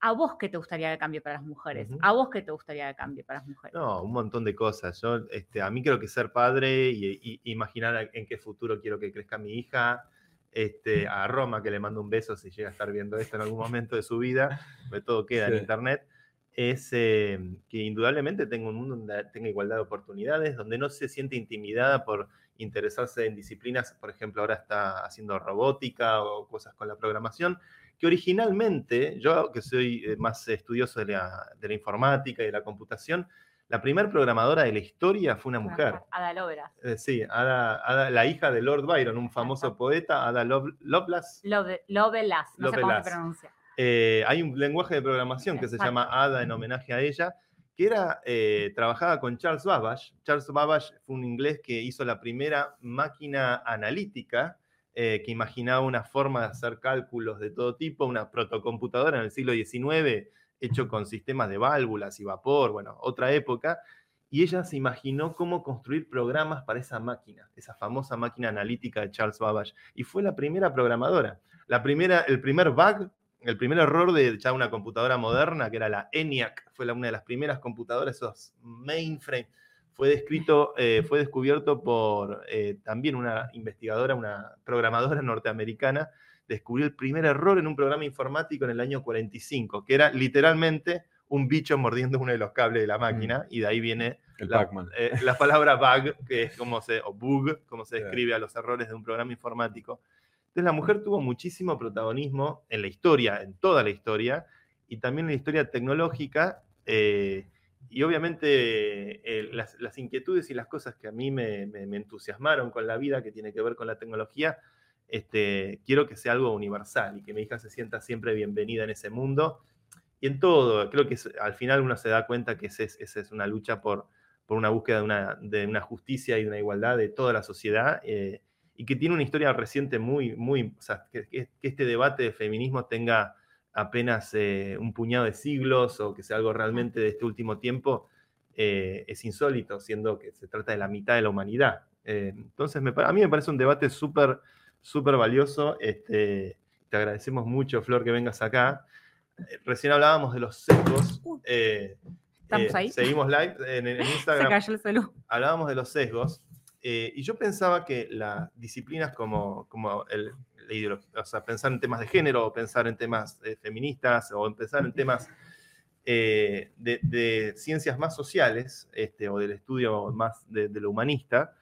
¿A vos qué te gustaría que cambie para las mujeres? Ujú. ¿A vos qué te gustaría que cambie para las mujeres? No, un montón de cosas. Yo, este, a mí creo que ser padre y, y- imaginar a- en qué futuro quiero que crezca mi hija. Este, a Roma, que le mando un beso si llega a estar viendo esto en algún momento de su vida, porque todo queda Sí. en internet, es eh, que indudablemente tenga un mundo donde tenga igualdad de oportunidades, donde no se siente intimidada por interesarse en disciplinas, por ejemplo, ahora está haciendo robótica o cosas con la programación, que originalmente, yo que soy eh, más estudioso de la, de la informática y de la computación, la primer programadora de la historia fue una mujer. Ada Lovelace. Eh, sí, Ada- Ada- la hija de Lord Byron, un famoso Exacto. poeta, Ada Love- Lovelace. Love, Lovelace, no sé cómo se pronuncia. Eh, hay un lenguaje de programación que se llama Ada en homenaje a ella, que era, eh, trabajaba con Charles Babbage. Charles Babbage fue un inglés que hizo la primera máquina analítica eh, que imaginaba una forma de hacer cálculos de todo tipo, una protocomputadora en el siglo XIX, hecho con sistemas de válvulas y vapor, bueno, otra época. Y ella se imaginó cómo construir programas para esa máquina, esa famosa máquina analítica de Charles Babbage. Y fue la primera programadora. La primera, el primer bug el primer error de ya una computadora moderna, que era la ENIAC, fue una de las primeras computadoras, esos mainframe, fue, descrito, eh, fue descubierto por eh, también una investigadora, una programadora norteamericana, descubrió el primer error en un programa informático en el año 45, que era literalmente un bicho mordiendo uno de los cables de la máquina, y de ahí viene El la, Pac-Man. eh, la palabra bug, que es como se, o bug, como se describe a los errores de un programa informático. Entonces la mujer tuvo muchísimo protagonismo en la historia, en toda la historia, y también en la historia tecnológica, eh, y obviamente eh, las, inquietudes y las cosas que a mí me, entusiasmaron con la vida, que tiene que ver con la tecnología, este, quiero que sea algo universal y que mi hija se sienta siempre bienvenida en ese mundo y en todo. Creo que al final uno se da cuenta que esa es, es una lucha por, por una búsqueda de una, de una justicia y de una igualdad de toda la sociedad eh, y que tiene una historia reciente muy, muy, o que- que este debate de feminismo tenga apenas eh, un puñado de siglos o que sea algo realmente de este último tiempo, eh, es insólito, siendo que se trata de la mitad de la humanidad. Eh, entonces, me a mí me parece un debate súper, súper valioso. Este, te agradecemos mucho, Flor, que vengas acá. Recién hablábamos de los sesgos. ¿estamos ahí? Seguimos live en, en [LAUGHS] Se Instagram cayó el celu. hablábamos de los sesgos, y yo pensaba que las disciplinas como, como el, la ideología, o sea, pensar en temas de género, o pensar en temas eh, feministas, o en pensar en temas eh, de, de ciencias más sociales, este, o del estudio más de, de lo humanista,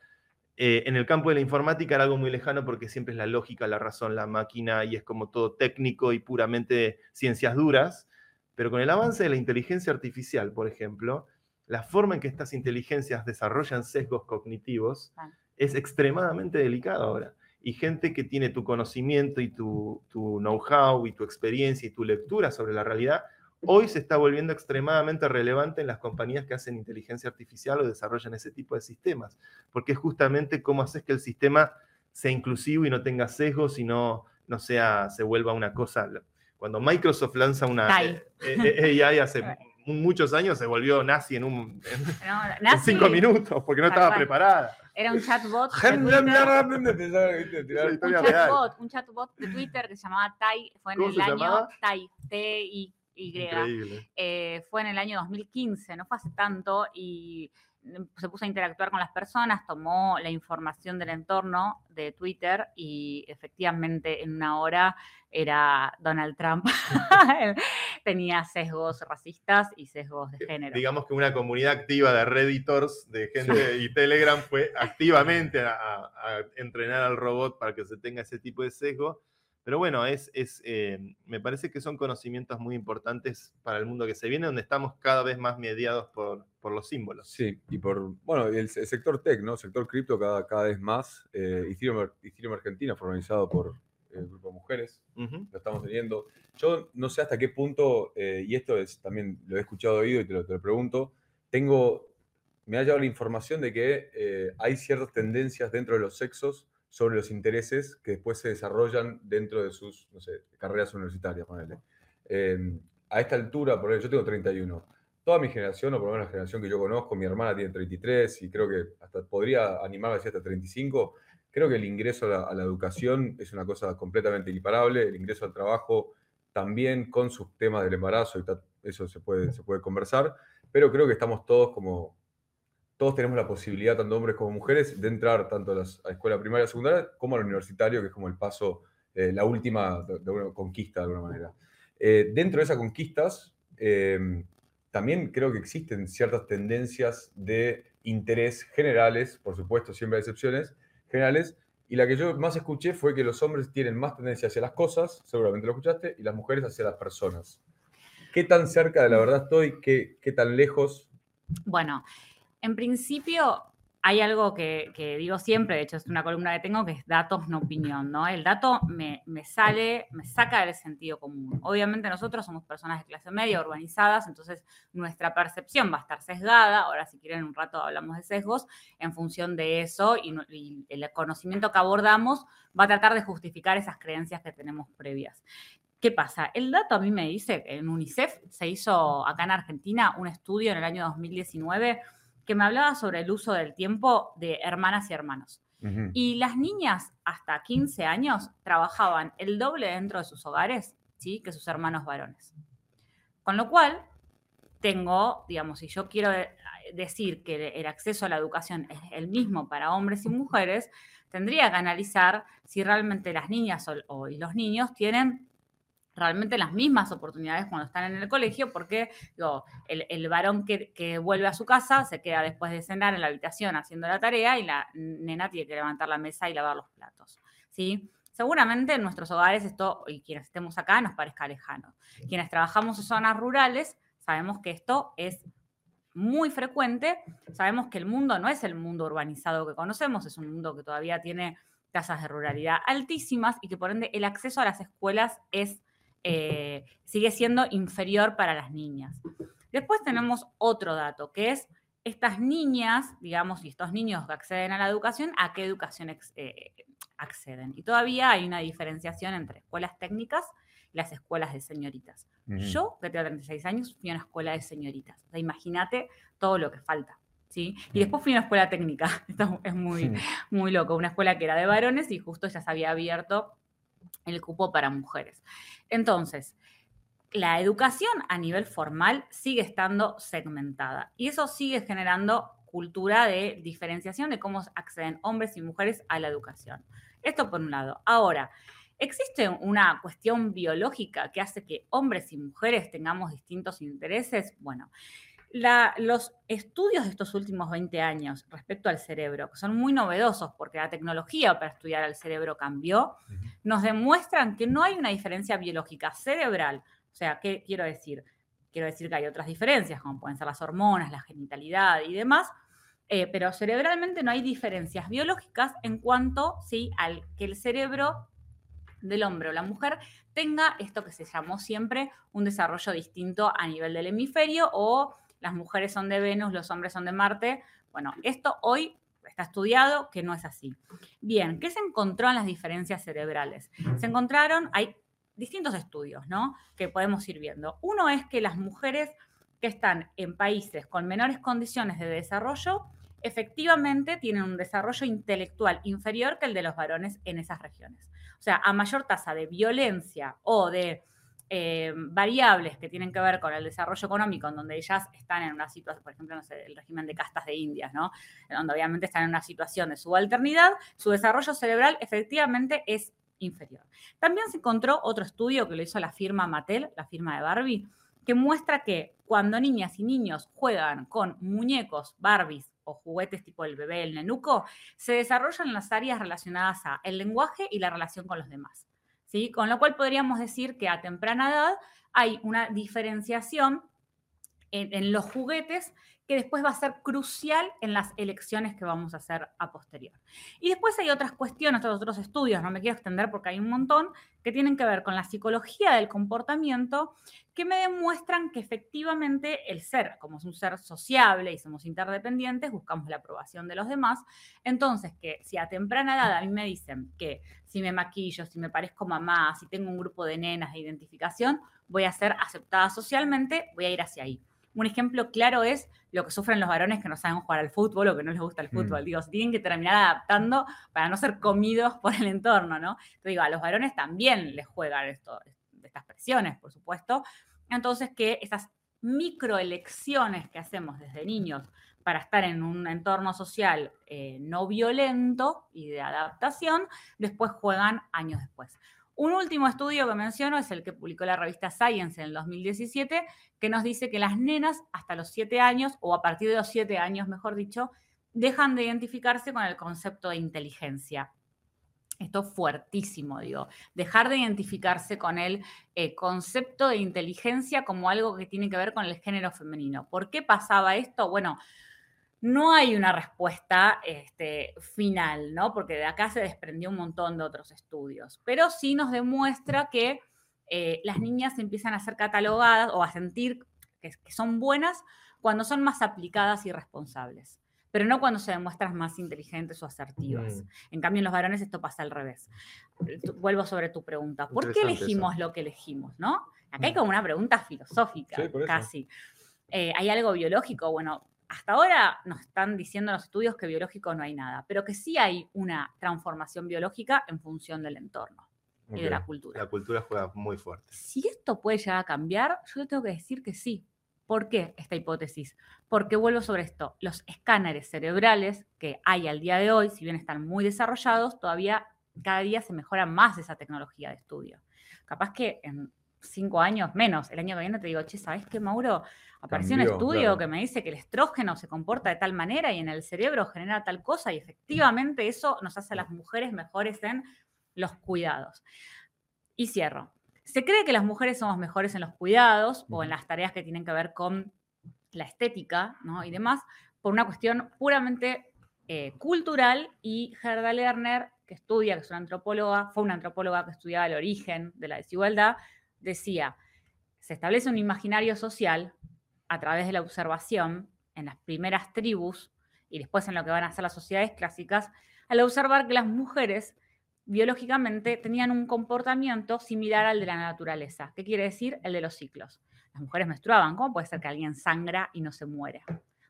eh, en el campo de la informática era algo muy lejano porque siempre es la lógica, la razón, la máquina, y es como todo técnico y puramente ciencias duras. Pero con el avance de la inteligencia artificial, por ejemplo, la forma en que estas inteligencias desarrollan sesgos cognitivos Claro. es extremadamente delicado ahora. Y gente que tiene tu conocimiento y tu, tu know-how y tu experiencia y tu lectura sobre la realidad, hoy se está volviendo extremadamente relevante en las compañías que hacen inteligencia artificial o desarrollan ese tipo de sistemas, porque es justamente cómo haces que el sistema sea inclusivo y no tenga sesgos y no, no sea, se vuelva una cosa. Cuando Microsoft lanza una AI hace muchos años, se volvió nazi en, un, [LAUGHS] cinco minutos, porque no estaba preparada. Era un chatbot. [LAUGHS] un, chatbot de Twitter que se llamaba Tai, fue en el año Tai, T-I. Y. Eh, fue en el año 2015, no fue hace tanto, y se puso a interactuar con las personas, tomó la información del entorno de Twitter y efectivamente en una hora era Donald Trump. [LAUGHS] Tenía sesgos racistas y sesgos de género. Digamos que una comunidad activa de Redditors de gente y Telegram fue activamente a, a entrenar al robot para que se tenga ese tipo de sesgo pero bueno, es, es eh, me parece que son conocimientos muy importantes para el mundo que se viene, donde estamos cada vez más mediados por, por los símbolos. Sí, y por, bueno, el, sector tech, ¿no? El sector cripto cada, cada vez más. Eh, Ethereum, Argentina fue organizado por el eh, grupo de mujeres, lo estamos teniendo. Yo no sé hasta qué punto, eh, y esto es también lo he escuchado oído y te lo, te lo pregunto, tengo, me ha llegado la información de que hay ciertas tendencias dentro de los sexos sobre los intereses que después se desarrollan dentro de sus no sé, carreras universitarias. Eh, a esta altura, por ejemplo, yo tengo 31. Toda mi generación, o por lo menos la generación que yo conozco, mi hermana tiene 33 y creo que hasta podría animarme a decir hasta 35. Creo que el ingreso a la, educación es una cosa completamente equiparable, el ingreso al trabajo también con sus temas del embarazo y eso se puede, se puede conversar, pero creo que estamos todos como todos tenemos la posibilidad, tanto hombres como mujeres, de entrar tanto a, la escuela primaria secundaria como al universitario, que es como el paso, eh, la última de, una conquista de alguna manera. Eh, dentro de esas conquistas, eh, también creo que existen ciertas tendencias de interés generales, por supuesto, siempre hay excepciones, y la que yo más escuché fue que los hombres tienen más tendencia hacia las cosas, seguramente lo escuchaste, y las mujeres hacia las personas. ¿Qué tan cerca de la verdad estoy? ¿Qué, qué tan lejos? Bueno, en principio, hay algo que, digo siempre, de hecho es una columna que tengo, que es datos, no opinión, ¿no? El dato me, sale, me saca del sentido común. Obviamente nosotros somos personas de clase media, urbanizadas, entonces nuestra percepción va a estar sesgada, ahora si quieren un rato hablamos de sesgos, en función de eso y, y el conocimiento que abordamos va a tratar de justificar esas creencias que tenemos previas. ¿Qué pasa? El dato a mí me dice, en UNICEF se hizo acá en Argentina un estudio en el año 2019 que me hablaba sobre el uso del tiempo de hermanas y hermanos. Y las niñas hasta 15 años trabajaban el doble dentro de sus hogares ¿sí? que sus hermanos varones. Con lo cual, tengo, digamos, si yo quiero decir que el acceso a la educación es el mismo para hombres y mujeres, tendría que analizar si realmente las niñas o, y los niños tienen realmente las mismas oportunidades cuando están en el colegio, porque el, varón que, vuelve a su casa se queda después de cenar en la habitación haciendo la tarea y la nena tiene que levantar la mesa y lavar los platos. ¿sí? Seguramente en nuestros hogares esto, y quienes estemos acá, nos parezca lejano. Quienes trabajamos en zonas rurales, sabemos que esto es muy frecuente, sabemos que el mundo no es el mundo urbanizado que conocemos, es un mundo que todavía tiene tasas de ruralidad altísimas y que por ende el acceso a las escuelas es eh, sigue siendo inferior para las niñas. Después tenemos otro dato, que es estas niñas, digamos, y estos niños que acceden a la educación, ¿a qué educación eh, acceden? Y todavía hay una diferenciación entre escuelas técnicas y las escuelas de señoritas. Yo, que tengo 36 años, fui a una escuela de señoritas. O sea, imagínate todo lo que falta. ¿Sí? Y después fui a una escuela técnica, [LAUGHS] esto es muy, muy loco, una escuela que era de varones y justo ya se había abierto el cupo para mujeres. Entonces, la educación a nivel formal sigue estando segmentada y eso sigue generando cultura de diferenciación de cómo acceden hombres y mujeres a la educación. Esto por un lado. Ahora, ¿existe una cuestión biológica que hace que hombres y mujeres tengamos distintos intereses? Bueno, los estudios de estos últimos 20 años respecto al cerebro, que son muy novedosos porque la tecnología para estudiar al cerebro cambió, nos demuestran que no hay una diferencia biológica cerebral. O sea, ¿qué quiero decir? Quiero decir que hay otras diferencias, como pueden ser las hormonas, la genitalidad y demás, eh, pero cerebralmente no hay diferencias biológicas en cuanto ¿sí? al que el cerebro del hombre o la mujer tenga esto que se llamó siempre un desarrollo distinto a nivel del hemisferio o las mujeres son de Venus, los hombres son de Marte. Bueno, esto hoy está estudiado que no es así. Bien, ¿qué se encontró en las diferencias cerebrales? Se encontraron, hay distintos estudios, ¿no? Que podemos ir viendo. Uno es que las mujeres que están en países con menores condiciones de desarrollo, efectivamente tienen un desarrollo intelectual inferior que el de los varones en esas regiones. O sea, a mayor tasa de violencia o de eh, variables que tienen que ver con el desarrollo económico, en donde ellas están en una situación, por ejemplo, el régimen de castas de Indias, ¿no? Donde obviamente están en una situación de subalternidad, su desarrollo cerebral efectivamente es inferior. También se encontró otro estudio que lo hizo la firma Mattel, la firma de Barbie, que muestra que cuando niñas y niños juegan con muñecos, Barbies o juguetes tipo el bebé, el nenuco, se desarrollan las áreas relacionadas a el lenguaje y la relación con los demás. ¿Sí? Con lo cual podríamos decir que a temprana edad hay una diferenciación en, los juguetes que después va a ser crucial en las elecciones que vamos a hacer a posterior. Y después hay otras cuestiones, otros estudios, no me quiero extender porque hay un montón, que tienen que ver con la psicología del comportamiento, que me demuestran que efectivamente el ser, como es un ser sociable y somos interdependientes, buscamos la aprobación de los demás, entonces que si a temprana edad a mí me dicen que si me maquillo, si me parezco mamá, si tengo un grupo de nenas de identificación, voy a ser aceptada socialmente, voy a ir hacia ahí. Un ejemplo claro es lo que sufren los varones que no saben jugar al fútbol o que no les gusta el fútbol. Mm. Digo, tienen que terminar adaptando para no ser comidos por el entorno, ¿no? Te digo, a los varones también les juegan esto, estas presiones, por supuesto. Entonces, que esas microelecciones que hacemos desde niños para estar en un entorno social eh, no violento y de adaptación, después juegan años después. Un último estudio que menciono es el que publicó la revista Science en el 2017, que nos dice que las nenas hasta los 7 años, o a partir de los 7 años, mejor dicho, dejan de identificarse con el concepto de inteligencia. Esto es fuertísimo, digo, dejar de identificarse con el eh, concepto de inteligencia como algo que tiene que ver con el género femenino. ¿Por qué pasaba esto? Bueno, no hay una respuesta este, final, ¿no? Porque de acá se desprendió un montón de otros estudios, pero sí nos demuestra que eh, las niñas empiezan a ser catalogadas o a sentir que, son buenas cuando son más aplicadas y responsables, pero no cuando se demuestran más inteligentes o asertivas. Mm. En cambio, en los varones esto pasa al revés. Vuelvo sobre tu pregunta. ¿Por qué elegimos lo que elegimos, no? Acá hay mm. como una pregunta filosófica, casi. Eh, ¿Hay algo biológico? Bueno, hasta ahora nos están diciendo los estudios que biológico no hay nada, pero que sí hay una transformación biológica en función del entorno y de la cultura. La cultura juega muy fuerte. Si esto puede llegar a cambiar, yo tengo que decir que sí. ¿Por qué esta hipótesis? Porque vuelvo sobre esto. Los escáneres cerebrales que hay al día de hoy, si bien están muy desarrollados, todavía cada día se mejora más esa tecnología de estudio. Capaz que en cinco años menos, el año que viene te digo, che, ¿sabes qué, Mauro? Apareció un estudio que me dice que el estrógeno se comporta de tal manera y en el cerebro genera tal cosa y efectivamente eso nos hace a las mujeres mejores en los cuidados. Y cierro. Se cree que las mujeres somos mejores en los cuidados o en las tareas que tienen que ver con la estética y demás por una cuestión puramente eh, cultural y Gerda Lerner, que estudia, que es una antropóloga, fue una antropóloga que estudiaba el origen de la desigualdad, decía, se establece un imaginario social a través de la observación en las primeras tribus y después en lo que van a ser las sociedades clásicas, al observar que las mujeres biológicamente tenían un comportamiento similar al de la naturaleza. ¿Qué quiere decir? El de los ciclos. Las mujeres menstruaban. ¿Cómo puede ser que alguien sangra y no se muere?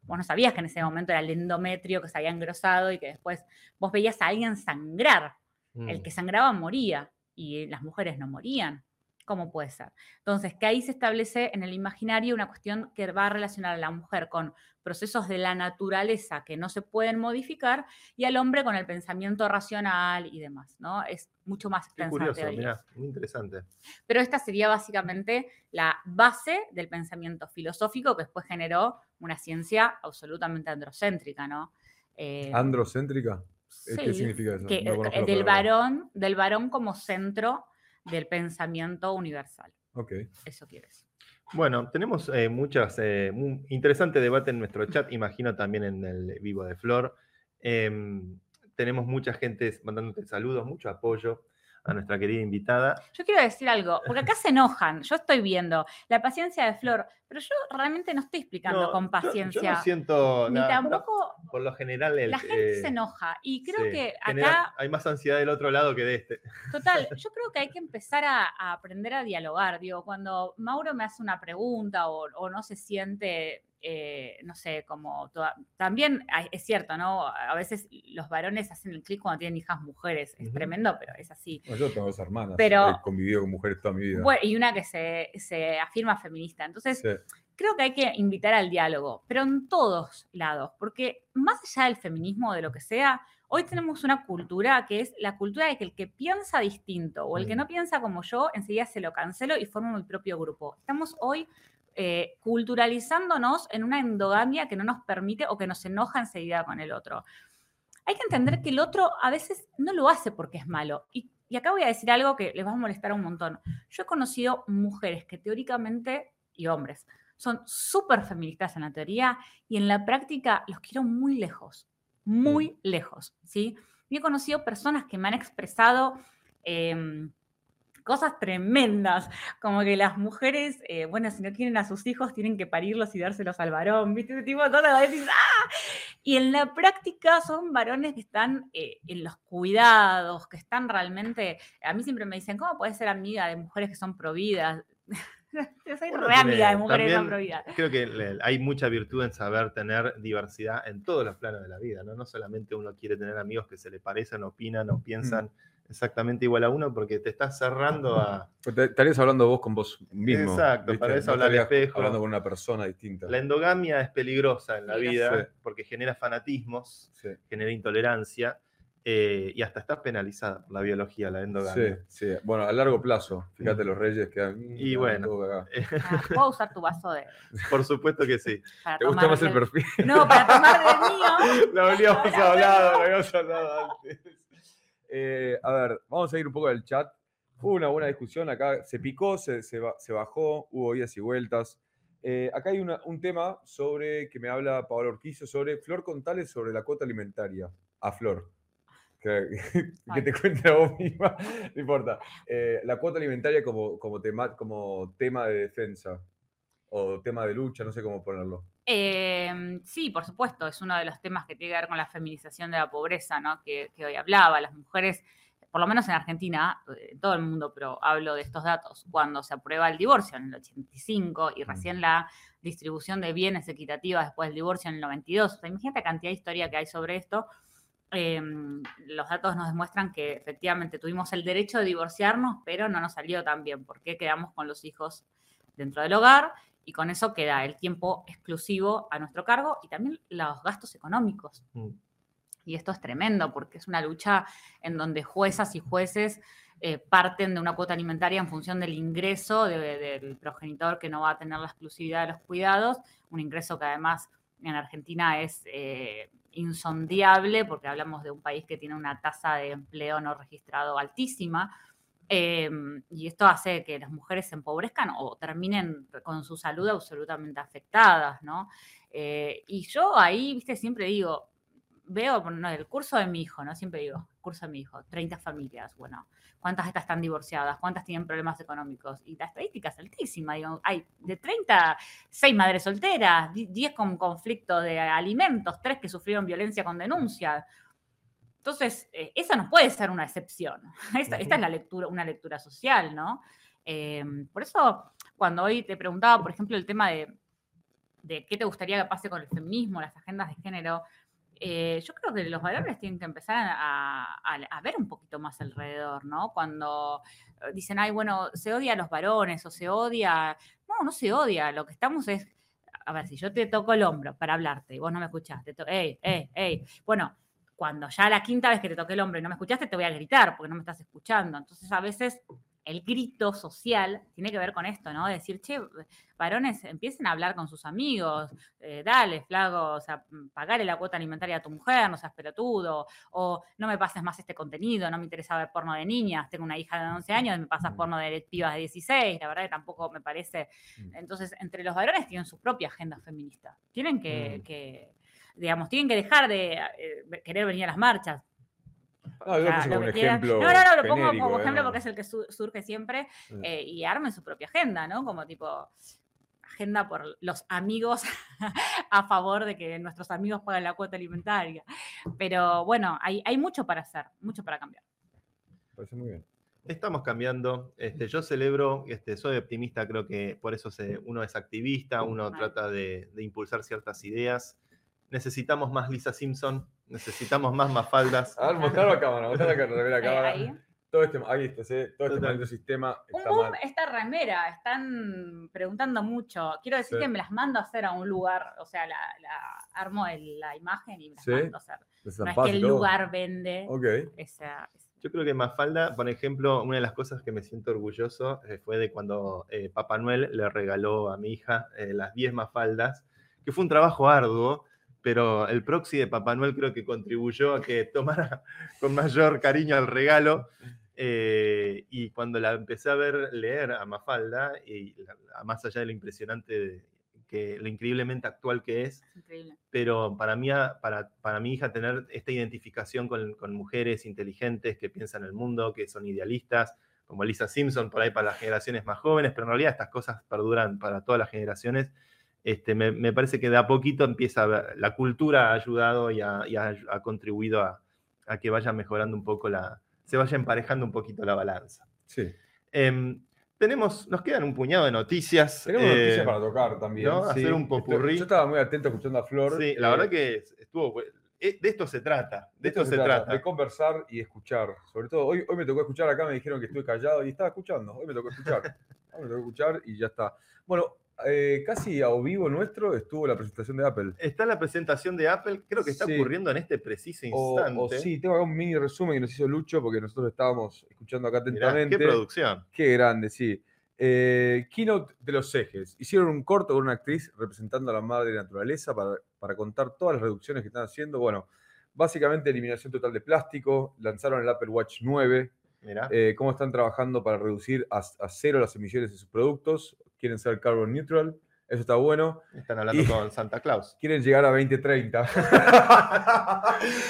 Vos no sabías que en ese momento era el endometrio que se había engrosado y que después vos veías a alguien sangrar. El mm. que sangraba moría y las mujeres no morían. ¿Cómo puede ser? Entonces, que ahí se establece en el imaginario una cuestión que va a relacionar a la mujer con procesos de la naturaleza que no se pueden modificar y al hombre con el pensamiento racional y demás, ¿no? Es mucho más Qué curioso, mira, muy interesante. Pero esta sería básicamente la base del pensamiento filosófico que después generó una ciencia absolutamente androcéntrica, ¿no? Eh, ¿Androcéntrica? ¿Qué significa eso? Eh, del, varón, del varón como centro del pensamiento universal. Ok. Eso quieres. Bueno, tenemos eh, muchas, eh, interesante debate en nuestro chat, imagino también en el vivo de Flor. Em, tenemos mucha gente mandándote saludos, mucho apoyo. A nuestra querida invitada. Yo quiero decir algo, porque acá se enojan, yo estoy viendo la paciencia de Flor, pero yo realmente no estoy explicando No, con yo- paciencia. Yo, no siento Ni nada. tampoco Por lo general, el, la gente eh, se enoja. Y creo sí, que genera- acá, hay más ansiedad del otro lado que de este. total, [LAUGHS] yo creo que hay que empezar a, a aprender a dialogar. Digo, cuando Mauro me hace una pregunta o, o no se siente, eh, no sé, como toda- también es cierto, ¿no? A veces los varones hacen el clic cuando tienen hijas mujeres. Es tremendo, pero es así. No, yo tengo dos hermanas. Pero- He convivido con mujeres toda mi vida. Bueno, y una que se, se afirma feminista. Entonces, Sí. creo que hay que invitar al diálogo, pero en todos lados, porque más allá del feminismo o de lo que sea, hoy tenemos una cultura que es la cultura de que el que piensa distinto o el que Mm. no piensa como yo, enseguida se lo cancelo y formo mi propio grupo. Estamos hoy eh, culturalizándonos en una endogamia que no nos permite o que nos enoja enseguida con el otro. Hay que entender que el otro a veces no lo hace porque es malo. Y, y acá voy a decir algo que les va a molestar un montón. Yo he conocido mujeres que teóricamente, y hombres, son súper feministas en la teoría y en la práctica los quiero muy lejos, muy lejos, ¿sí? Y he conocido personas que me han expresado em, cosas tremendas, como que las mujeres, eh, bueno, si no quieren a sus hijos, tienen que parirlos y dárselos al varón, ¿viste? Ese tipo de cosas, decís, ¡ah! Y en la práctica son varones que están eh, en los cuidados, que están realmente, a mí siempre me dicen, ¿cómo puedes ser amiga de mujeres que son providas? [LAUGHS] Yo soy re amiga de mujeres que son también- providas. Creo que hay mucha virtud en saber tener diversidad en todos los planos de la vida, ¿no? No solamente uno quiere tener amigos que se le parecen, opinan o piensan exactamente igual a uno, porque te estás cerrando a... Pues Estarías hablando vos con vos mismo. Exacto, ¿viste? para eso No habla al estarías espejo. Hablando con una persona distinta. La endogamia es peligrosa en la vida Sí. porque genera fanatismos, Sí, genera intolerancia eh, y hasta está penalizada por la biología, la sí, endogamia. sí. Bueno, a largo plazo. Fíjate, los reyes quedan. Y bueno. todo cagado. [LAUGHS] Ah, ¿Puedo usar tu vaso de, [LAUGHS] Por supuesto que sí. para ¿Te gusta más el perfil? No, para tomar del mío. [LAUGHS] Lo habíamos hablado, lo habíamos hablado antes. Eh, a ver, vamos a ir un poco del chat. Hubo una buena discusión acá, se picó, se, se se bajó, hubo idas y vueltas. Eh, acá hay una- un tema sobre que me habla Paola Orquizo sobre Flor Contales sobre la cuota alimentaria. A Flor. Que, [LAUGHS] que te cuente a vos misma, [LAUGHS] no importa. Eh, la cuota alimentaria como, como, tema, como tema de defensa o tema de lucha, no sé cómo ponerlo. Eh, sí, por supuesto, es uno de los temas que tiene que ver con la feminización de la pobreza, ¿no? Que, que hoy hablaba. Las mujeres, por lo menos en Argentina, eh, en todo el mundo, pero hablo de estos datos, cuando se aprueba el divorcio en el 85 y recién la distribución de bienes equitativa después del divorcio en el 92. O sea, imagínate la cantidad de historia que hay sobre esto. Eh, los datos nos demuestran que efectivamente tuvimos el derecho de divorciarnos, pero no nos salió tan bien, porque quedamos con los hijos dentro del hogar y con eso queda el tiempo exclusivo a nuestro cargo y también los gastos económicos. Mm. Y esto es tremendo porque es una lucha en donde juezas y jueces eh, parten de una cuota alimentaria en función del ingreso de- del progenitor que no va a tener la exclusividad de los cuidados, un ingreso que además en Argentina es eh, insondiable porque hablamos de un país que tiene una tasa de empleo no registrado altísima. Eh, y esto hace que las mujeres se empobrezcan o terminen con su salud absolutamente afectadas, ¿no? Eh, y yo ahí, viste, siempre digo, veo no, el curso de mi hijo, ¿no? Siempre digo, curso de mi hijo, 30 familias, bueno, ¿cuántas estas están divorciadas? ¿Cuántas tienen problemas económicos? Y la estadística es altísima, digo, hay de 30, 6 madres solteras, 10 con conflicto de alimentos, 3 que sufrieron violencia con denuncia. Entonces, eh, esa no puede ser una excepción. [LAUGHS] Esta, esta es la lectura, una lectura social, ¿no? Eh, por eso, cuando hoy te preguntaba, por ejemplo, el tema de, de qué te gustaría que pase con el feminismo, las agendas de género, eh, yo creo que los valores tienen que empezar a, a- a ver un poquito más alrededor, ¿no? Cuando eh, dicen, ay, bueno, se odia a los varones o se odia. No, no se odia. Lo que estamos es. A ver, si yo te toco el hombro para hablarte y vos no me escuchaste, ey, ey, ey. Bueno, cuando ya la quinta vez que te toqué el hombro y no me escuchaste, te voy a gritar porque no me estás escuchando. Entonces, a veces el grito social tiene que ver con esto, ¿no? Decir, che, varones, empiecen a hablar con sus amigos, eh, dale, flaco, o sea, pagale la cuota alimentaria a tu mujer, no seas pelotudo, o no me pases más este contenido, no me interesa ver porno de niñas, tengo una hija de 11 años me pasas Mm. porno de pibas de 16, la verdad que tampoco me parece. Mm. Entonces, entre los varones tienen su propia agenda feminista, tienen que, Mm. que, digamos, tienen que dejar de eh, querer venir a las marchas. No, yo lo un quieran. ejemplo No, no, no, lo pongo genérico, como ¿eh? ejemplo No. porque es el que su- surge siempre eh, y armen su propia agenda, ¿no? Como tipo agenda por los amigos [LAUGHS] a favor de que nuestros amigos paguen la cuota alimentaria. Pero bueno, hay, hay mucho para hacer, mucho para cambiar. Parece muy bien. Estamos cambiando. Este, yo celebro, este, soy optimista, creo que por eso se- uno es activista, uno trata de, de impulsar ciertas ideas. Necesitamos más Lisa Simpson, necesitamos más Mafaldas. A ver, mostrarlo a cámara, mostrarlo a cámara, la Eh, cámara. ahí. Todo este, ahí está, ¿sí? todo este maldito sistema Un está boom mal. esta remera, están preguntando mucho. Quiero decir Sí. que me las mando a hacer a un lugar, o sea, la, la- armo el- la imagen y me las Sí. mando a hacer. No es que el todo. lugar vende Ok. esa. Yo creo que Mafalda, por ejemplo, una de las cosas que me siento orgulloso eh, fue de cuando eh, Papá Noel le regaló a mi hija eh, las 10 Mafaldas, que fue un trabajo arduo, pero el proxy de Papá Noel creo que contribuyó a que tomara [LAUGHS] con mayor cariño el regalo. eh, y cuando la empecé a ver leer a Mafalda, y la- más allá de lo impresionante, de- que, lo increíblemente actual que es, pero para mí, a- para, para mi hija tener esta identificación con, con mujeres inteligentes que piensan el mundo, que son idealistas, como Lisa Simpson, por ahí para las generaciones más jóvenes, pero en realidad estas cosas perduran para todas las generaciones. Este, me, me parece que de a poquito empieza a ver- la cultura ha ayudado y ha, y ha- ha contribuido a, a que vaya mejorando un poco la, se vaya emparejando un poquito la balanza. Sí. Em, tenemos, nos quedan un puñado de noticias. Tenemos eh, noticias para tocar también. ¿no? sí. Hacer un popurrí. Yo estaba muy atento escuchando a Flor. Sí, la eh, verdad que estuvo. eh, De esto se trata. De esto se trata. De conversar y escuchar. Sobre todo, hoy, hoy me tocó escuchar acá, me dijeron que estuve callado y estaba escuchando. Hoy me tocó escuchar. [LAUGHS] Hoy me tocó escuchar y ya está. Bueno, eh, casi a vivo nuestro estuvo la presentación de Apple. Está la presentación de Apple, creo que está Sí. ocurriendo en este preciso instante. o sí, tengo acá un mini resumen que nos hizo Lucho porque nosotros estábamos escuchando acá Mirá, atentamente. qué producción. Qué grande, sí. Eh, keynote de los ejes. Hicieron un corto con una actriz representando a la madre naturaleza para, para contar todas las reducciones que están haciendo. Bueno, básicamente eliminación total de plástico. Lanzaron el Apple Watch 9. Eh, cómo están trabajando para reducir a, a cero las emisiones de sus productos. Quieren ser carbon neutral. Eso está bueno. Están hablando y- con Santa Claus. [LAUGHS] Quieren llegar a 2030. [LAUGHS]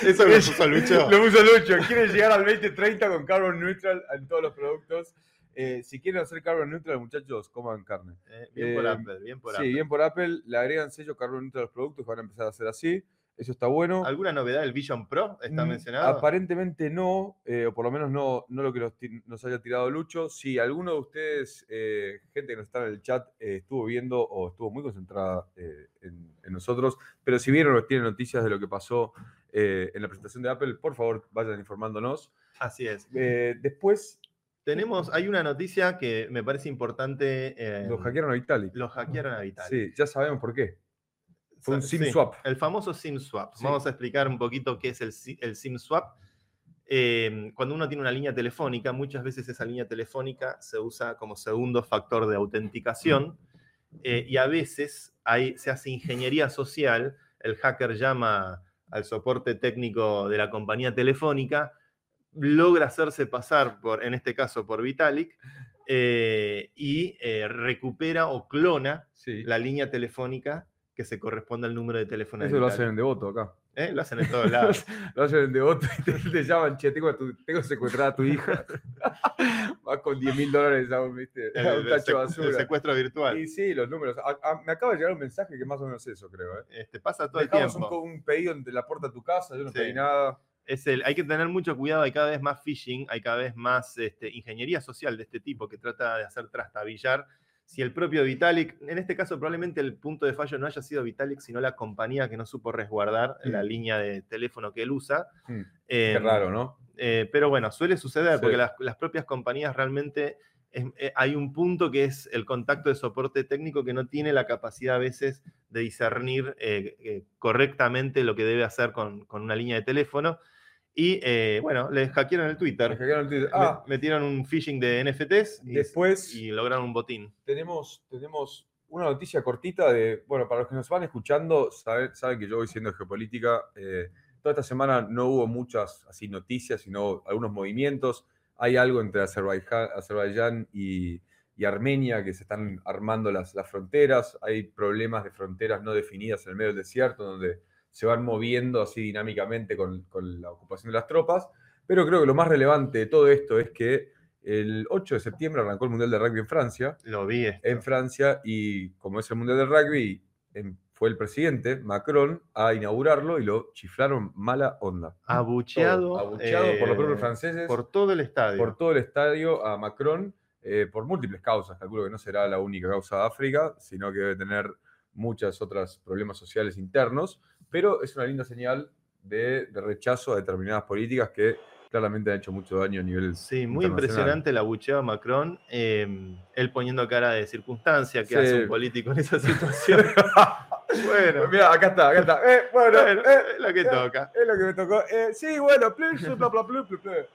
Eso lo puso Lucho. [LAUGHS] Lo puso Lucho. Quieren llegar al 2030 con carbon neutral en todos los productos. Eh, si quieren hacer carbon neutral, muchachos, coman carne. Eh, bien por Apple, bien por sí, Apple. bien por Apple. Le agregan sello carbon neutral a los productos van a empezar a hacer así. Eso está bueno. ¿Alguna novedad del Vision Pro está Mm, mencionado? Aparentemente no, eh, o por lo menos no, no lo que nos, haya tirado Lucho. Si alguno de ustedes, eh, gente que nos está en el chat, eh, estuvo viendo o estuvo muy concentrada en, en nosotros, pero si vieron o tienen noticias de lo que pasó en la presentación de Apple, por favor vayan informándonos. Así es. Después, Tenemos, hay una noticia que me parece importante. los hackearon a Vitalik. Los hackearon a Vitalik. Sí, ya sabemos por qué. Fue un Sí, SIM swap. El famoso SIM swap. Sí. Vamos a explicar un poquito qué es el, el SIM swap. Eh, cuando uno tiene una línea telefónica, muchas veces esa línea telefónica se usa como segundo factor de autenticación eh, y a veces hay, se hace ingeniería social. El hacker llama al soporte técnico de la compañía telefónica, logra hacerse pasar por, en este caso, por Vitalik eh, y eh, recupera o clona Sí. la línea telefónica que se corresponde al número de teléfono. de Eso lo hacen en Devoto acá. ¿Eh? Lo hacen en todos lados. [LAUGHS] Lo hacen en Devoto y te, te llaman, che, tengo, tu- tengo secuestrada a tu hija. [LAUGHS] Vas con 10 mil dólares a un, ¿viste? El, a un el tacho de secu- el basura. secuestro virtual. Y sí, los números. A- a- me acaba de llegar un mensaje que más o menos es eso, creo. ¿eh? Este, pasa todo el Dejamos un, tiempo. co- un pedido de la puerta a tu casa, yo no Sí. pedí nada. Es el, hay que tener mucho cuidado, hay cada vez más phishing, hay cada vez más este, ingeniería social de este tipo que trata de hacer trastabillar. Si el propio Vitalik, en este caso probablemente el punto de fallo no haya sido Vitalik, sino la compañía que no supo resguardar Mm. la línea de teléfono que él usa. Hmm, Qué Eh, raro, ¿no? Eh, pero bueno, suele suceder Sí. porque las, las propias compañías realmente es- eh, hay un punto que es el contacto de soporte técnico que no tiene la capacidad a veces de discernir eh, correctamente lo que debe hacer con, con una línea de teléfono. Y eh, bueno, les hackearon el Twitter. Me hackearon el Twitter. Ah, metieron un phishing de NFTs y, después y lograron un botín. tenemos, tenemos una noticia cortita de, bueno, para los que nos van escuchando, saben, saben que yo voy siendo geopolítica. eh, toda esta semana no hubo muchas así noticias, sino algunos movimientos. Hay algo entre Azerbaiyán, Azerbaiyán y, y Armenia que se están armando las, las fronteras. Hay problemas de fronteras no definidas en el medio del desierto, donde se van moviendo así dinámicamente con, con la ocupación de las tropas. Pero creo que lo más relevante de todo esto es que el 8 de septiembre arrancó el Mundial de Rugby en Francia. Lo vi. esto. En Francia, y como es el Mundial de Rugby, fue el presidente, Macron, a inaugurarlo y lo chiflaron mala onda. Abucheado. Todo, abucheado por los eh, propios franceses, Por todo el estadio. por todo el estadio a Macron, eh, por múltiples causas. Calculo que no será la única causa de África, sino que debe tener muchos otros problemas sociales internos, pero es una linda señal de, de rechazo a determinadas políticas que claramente han hecho mucho daño a nivel Sí, muy impresionante el abucheo a Macron. eh, él poniendo cara de circunstancia que Sí. hace un político en esa situación. [LAUGHS] bueno, Mira, acá está, acá está. Eh, bueno, eh, es lo que toca. es lo que me tocó. Eh, sí, bueno.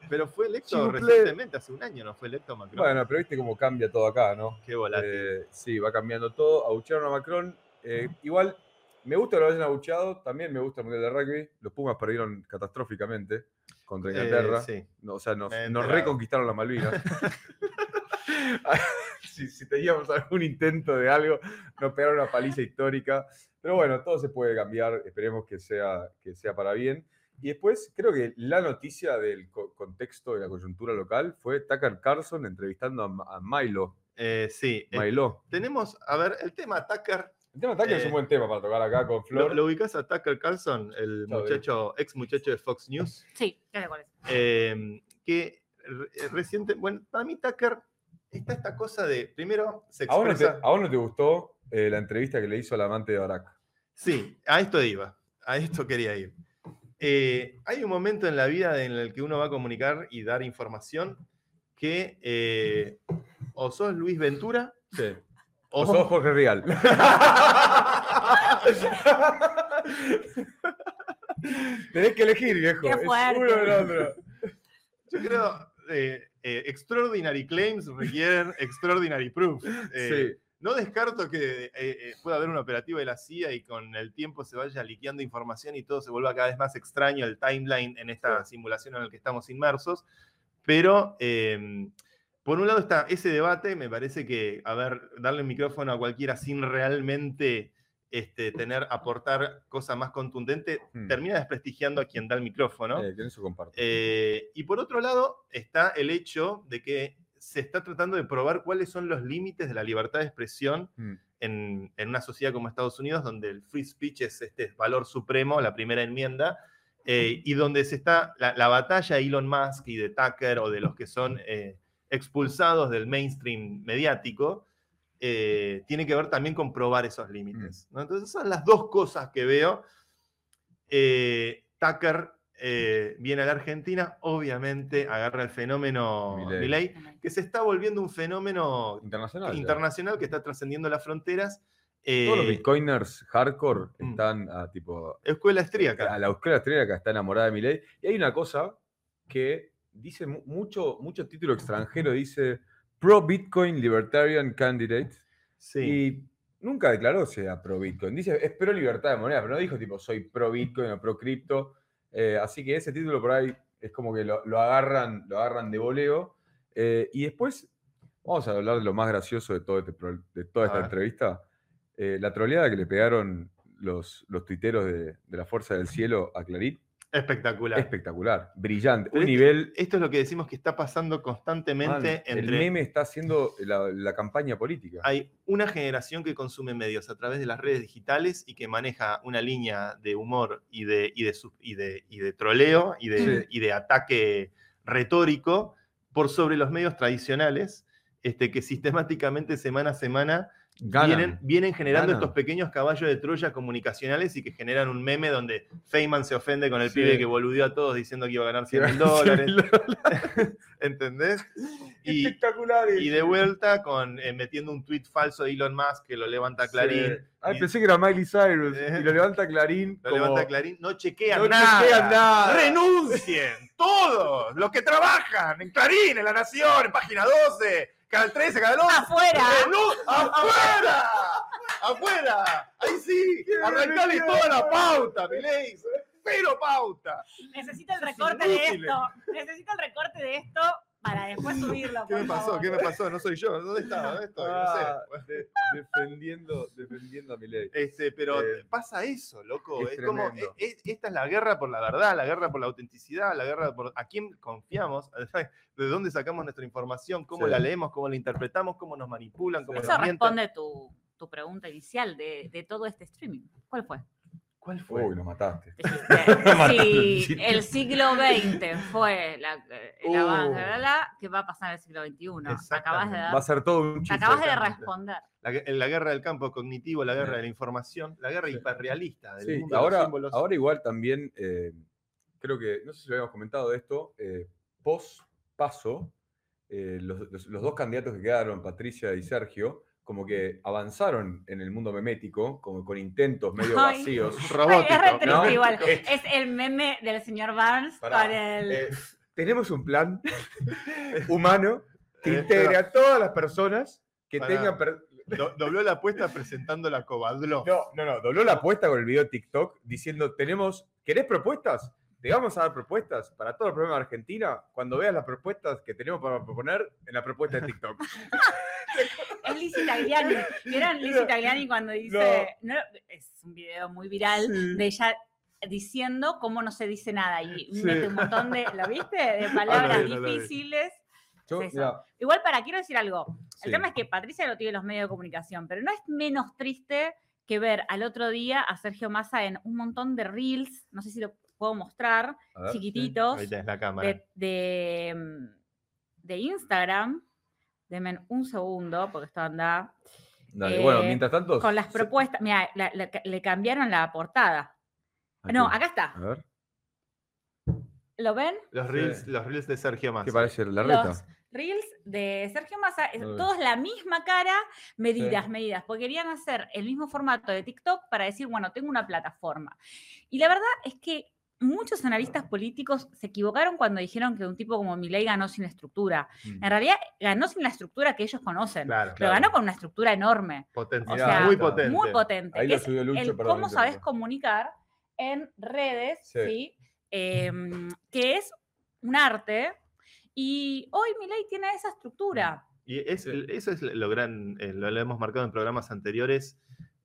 Pero fue electo recientemente, hace un año no fue electo Macron. Bueno, pero viste cómo cambia todo acá, ¿no? Qué volátil. Eh, sí, va cambiando todo. Abuchearon a Macron. Eh, igual, me gusta que lo hayan abucheado. También me gusta el Mundial de Rugby. Los Pumas perdieron catastróficamente contra Eh, Inglaterra. sí. No, o sea, nos, reconquistaron las Malvinas. [LAUGHS] [LAUGHS] si, si teníamos algún intento de algo, nos pegaron una paliza histórica. Pero bueno, todo se puede cambiar. Esperemos que sea, que sea para bien. Y después, creo que la noticia del co- contexto de la coyuntura local fue Tucker Carlson entrevistando a Milo. Eh, sí. eh, Milo. tenemos, a ver, el tema Tucker. El tema Tucker es eh, un buen tema para tocar acá con ¿Lo, Flor. lo ubicás a Tucker Carlson, el muchacho, ex muchacho de Fox News? Sí, ya sé cuál es. eh, que re- reciente, bueno, para mí Tucker está esta cosa de, primero, se ¿A vos, no te, expresa... a vos no te gustó eh, la entrevista que le hizo al amante de Barack? Sí, a esto iba, a esto quería ir. Eh, hay un momento en la vida en el que uno va a comunicar y dar información que eh, o sos Luis Ventura Sí. O, O sos Jorge Real. [LAUGHS] Tenés que elegir, viejo. Qué Es fuerte. uno o el otro. Yo creo, eh, eh, extraordinary claims requieren extraordinary proof. Eh, Sí. No descarto que eh, eh, pueda haber un operativo de la CIA y con el tiempo se vaya liqueando información y todo se vuelva cada vez más extraño el timeline en esta simulación en la que estamos inmersos. Pero, eh, por un lado está ese debate, me parece que, a ver, darle el micrófono a cualquiera sin realmente este, tener, aportar cosa más contundente, Hmm. termina desprestigiando a quien da el micrófono. Eh, eso. Eh, y por otro lado está el hecho de que se está tratando de probar cuáles son los límites de la libertad de expresión Mm. en, en una sociedad como Estados Unidos, donde el free speech es este valor supremo, la primera enmienda, eh, y donde se está la, la batalla de Elon Musk y de Tucker o de los que son eh, expulsados del mainstream mediático, eh, tiene que ver también con probar esos límites. ¿no? Entonces, son las dos cosas que veo. Eh, Tucker eh, viene a la Argentina, obviamente agarra el fenómeno Milei. Que se está volviendo un fenómeno Internacional. internacional que está trascendiendo las fronteras. Eh, Todos los bitcoiners hardcore Mm. están a tipo. escuela austríaca. A la escuela austríaca está enamorada de Milei. Y hay una cosa que dice mu- mucho, mucho título extranjero, dice Pro Bitcoin Libertarian Candidate. Sí. Y nunca declaró sea pro Bitcoin. Dice, es pro libertad de moneda, pero no dijo tipo soy pro Bitcoin o pro cripto. Eh, así que ese título por ahí es como que lo, lo agarran, lo agarran de voleo. Eh, y después, vamos a hablar de lo más gracioso de, todo este de toda esta entrevista. Eh, la troleada que le pegaron los, los tuiteros de, de la Fuerza del Cielo a Clarín. Espectacular. Espectacular, brillante. Pero Un este- nivel. Esto es lo que decimos que está pasando man, constantemente el meme está haciendo la, la campaña política. Hay una generación que consume medios a través de las redes digitales y que maneja una línea de humor y de, y de, y de, y de troleo y de, Sí. y de ataque retórico por sobre los medios tradicionales, este, que sistemáticamente semana a semana Ganan. vienen, vienen generando ganan. estos pequeños caballos de Troya comunicacionales y que generan un meme donde Feynman se ofende con el Sí. pibe que boludeó a todos diciendo que iba a ganar 100 mil dólares. [LAUGHS] ¿Entendés? [LAUGHS] Y, y de vuelta con eh, metiendo un tweet falso de Elon Musk que lo levanta Clarín. Sí. Ay, y- pensé que era Miley Cyrus. Eh. Y lo levanta Clarín. Lo como- levanta Clarín, no chequean No nada. chequean nada. Renuncien, todos los que trabajan en Clarín, en La Nación, en Página 12, Canal 13, Canal 11. ¡Afuera! ¡Afuera! ¡Afuera! Ahí sí, arrancale toda la pauta, Milei. Pero pauta. Necesito el recorte de esto. Necesito el recorte de esto para después subirlo. ¿Qué me pasó? favor. ¿Qué me pasó? No soy yo. ¿Dónde estaba? ¿Dónde estoy? No Ah, sé. de- defendiendo, defendiendo a mi ley. Este, pero Eh, pasa eso, loco. es Es, como, tremendo. e- e- esta es la guerra por la verdad, la guerra por la autenticidad, la guerra por a quién confiamos, [LAUGHS] de dónde sacamos nuestra información, cómo Sí. la leemos, cómo la interpretamos, cómo nos manipulan, cómo Eso nos responde tu, tu pregunta inicial de, de todo este streaming. ¿Cuál fue? ¿Cuál fue? Uy, nos mataste. Sí. [LAUGHS] el siglo XX fue la, el Uh. avance, bla, bla, bla, ¿qué va a pasar en el siglo XXI? Acabas de, dar- Va a ser todo un chiste. acabas de responder. La, gue- la guerra del campo cognitivo, la guerra Sí. de la información, la guerra Sí. hiperrealista del Sí, mundo de los ahora, símbolos. ahora igual también, eh, creo que, no sé si lo habíamos comentado de esto, eh, post paso, eh, los, los- los dos candidatos que quedaron, Patricia y Sergio, como que avanzaron en el mundo memético, como con intentos medio Ay. vacíos. Ay, robótico. es re triste ¿no? igual. [LAUGHS] Es el meme del señor Barnes Pará, con el... Eh, tenemos un plan [LAUGHS] humano que Eh, integre a todas las personas que Pará. tengan... per- Do- dobló la apuesta presentando la cobadlo. No, no, no, dobló la apuesta con el video de TikTok diciendo, tenemos, ¿querés propuestas? Te vamos a dar propuestas para todo el problema de Argentina cuando veas las propuestas que tenemos para proponer en la propuesta de TikTok. [LAUGHS] Es Lizzie Tagliani. ¿Vieron Lizzie Tagliani cuando dice... no, es un video muy viral Sí. de ella diciendo cómo no se dice nada y Sí. mete un montón de, ¿lo viste? De [LAUGHS] palabras no difíciles. Yo, Es Igual para, quiero decir algo. El Sí. tema es que Patricia lo tiene los medios de comunicación, pero no es menos triste que ver al otro día a Sergio Massa en un montón de reels, no sé si lo puedo mostrar, ver, chiquititos, la de, de, mm, de Instagram. Denme un segundo, porque esto anda. dale, bueno, eh, mientras tanto... Con las se- propuestas. Mira, le cambiaron la portada. Aquí. No, acá está. A ver, ¿Lo ven? Los reels, los reels de Sergio Massa. ¿qué parece la reta? Los reels de Sergio Massa, es todos la misma cara, medidas, Sí. medidas, porque querían hacer el mismo formato de TikTok para decir, bueno, tengo una plataforma. Y la verdad es que muchos analistas políticos se equivocaron cuando dijeron que un tipo como Milei ganó sin estructura. Mm. En realidad ganó sin la estructura que ellos conocen, Claro, pero claro. ganó con una estructura enorme. O sea, muy potente. muy potente. Ahí es subió Lucho, el perdón, cómo sabes comunicar en redes, Sí. ¿sí? Em, que es un arte. Y hoy Milei tiene esa estructura. Y es- Sí. eso es lo gran, eh, lo, lo hemos marcado en programas anteriores.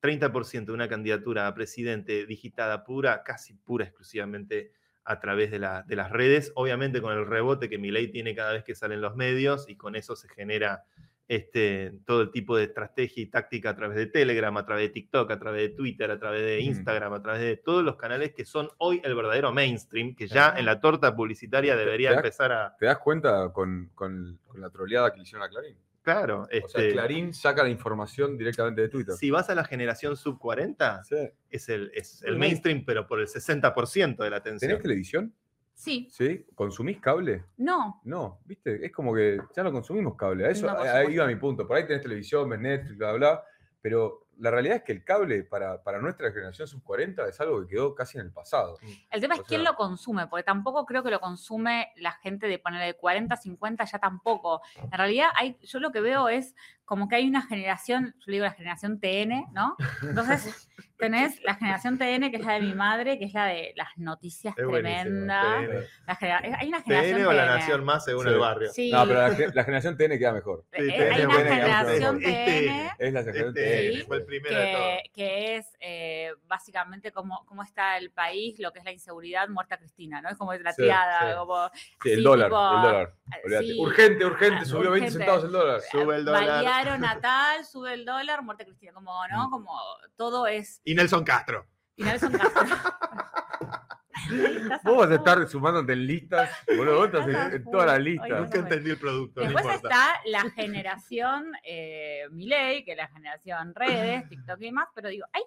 30% de una candidatura a presidente digitada pura, casi pura exclusivamente a través de, la- de las redes, obviamente con el rebote que Milei tiene cada vez que salen los medios y con eso se genera este, todo el tipo de estrategia y táctica a través de Telegram, a través de TikTok, a través de Twitter, a través de. Instagram, a través de todos los canales que son hoy el verdadero mainstream, que ya en la torta publicitaria debería te das- empezar a... ¿Te das cuenta con, con- con la troleada que le hicieron a Clarín? Claro, O sea, este, Clarín saca la información directamente de Twitter. si vas a la generación sub 40, Sí. es el, es el mainstream, pero por el 60% de la atención. ¿Tenés televisión? Sí, ¿Sí? ¿Consumís cable? no. No, viste, es como que ya no consumimos cable. A eso No, ahí iba mi punto. Por ahí tenés televisión, ves Netflix, bla, bla, pero la realidad es que el cable para, para nuestra generación sub 40 es algo que quedó casi en el pasado. El tema es quién lo consume, porque tampoco creo que lo consume la gente de ponerle de 40, 50, ya tampoco. En realidad, hay, yo lo que veo es como que hay una generación, yo le digo la generación TN, ¿no? Entonces, [LAUGHS] tenés la generación TN, que es la de mi madre, que es la de las noticias Es tremendas. TN. La genera- es- hay una generación TN o la TN. nación más según Sí. el barrio. Sí, No, pero la, ge- la generación TN queda mejor. eh, Sí, hay TN, una TN, generación TN Es la generación Este Primero de todos. que, que es eh, básicamente cómo, cómo está el país, lo que es la inseguridad, muerta Cristina, ¿no? Es como la Sí, triada, sí. como... Sí, el dólar, tipo, el dólar. sí, Urgente, urgente, ah, subió 20 urgente. centavos el dólar. Sube el dólar. Balearon a [LAUGHS] tal, sube el dólar, muerte Cristina, como, ¿no? Mm. Como todo es... Y Nelson Castro. Y Nelson Castro. [LAUGHS] [LAUGHS] Vos vas a estar sumándote en listas, boludo, vos estás en, en full. todas las Hoy listas. no Nunca entendí el producto, Después está la generación eh, Milei, que es la generación redes, TikTok y demás, pero digo, hay,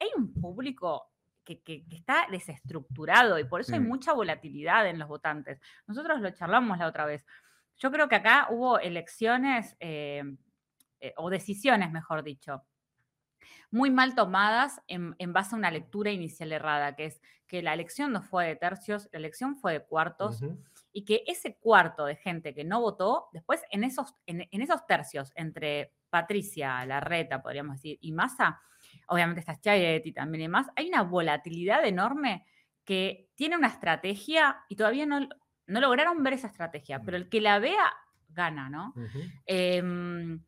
hay un público que, que- que está desestructurado y por eso hay Mm. mucha volatilidad en los votantes. Nosotros lo charlamos la otra vez. Yo creo que acá hubo elecciones eh, eh, o decisiones, mejor dicho, muy mal tomadas en, en base a una lectura inicial errada, que es que la elección no fue de tercios, la elección fue de cuartos, y que ese cuarto de gente que no votó, después en esos, en, en esos tercios entre Patricia, Larreta, podríamos decir, y Massa, obviamente está Chayetti también y más, hay una volatilidad enorme que tiene una estrategia y todavía no, no lograron ver esa estrategia, pero el que la vea gana, ¿no? Ha-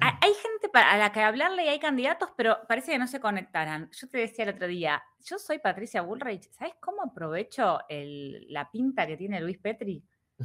hay gente pa- a la que hablarle y hay candidatos, pero parece que no se conectaran. Yo te decía el otro día, yo soy Patricia Bullrich, ¿sabes cómo aprovecho el- la pinta que tiene Luis Petri? [LAUGHS]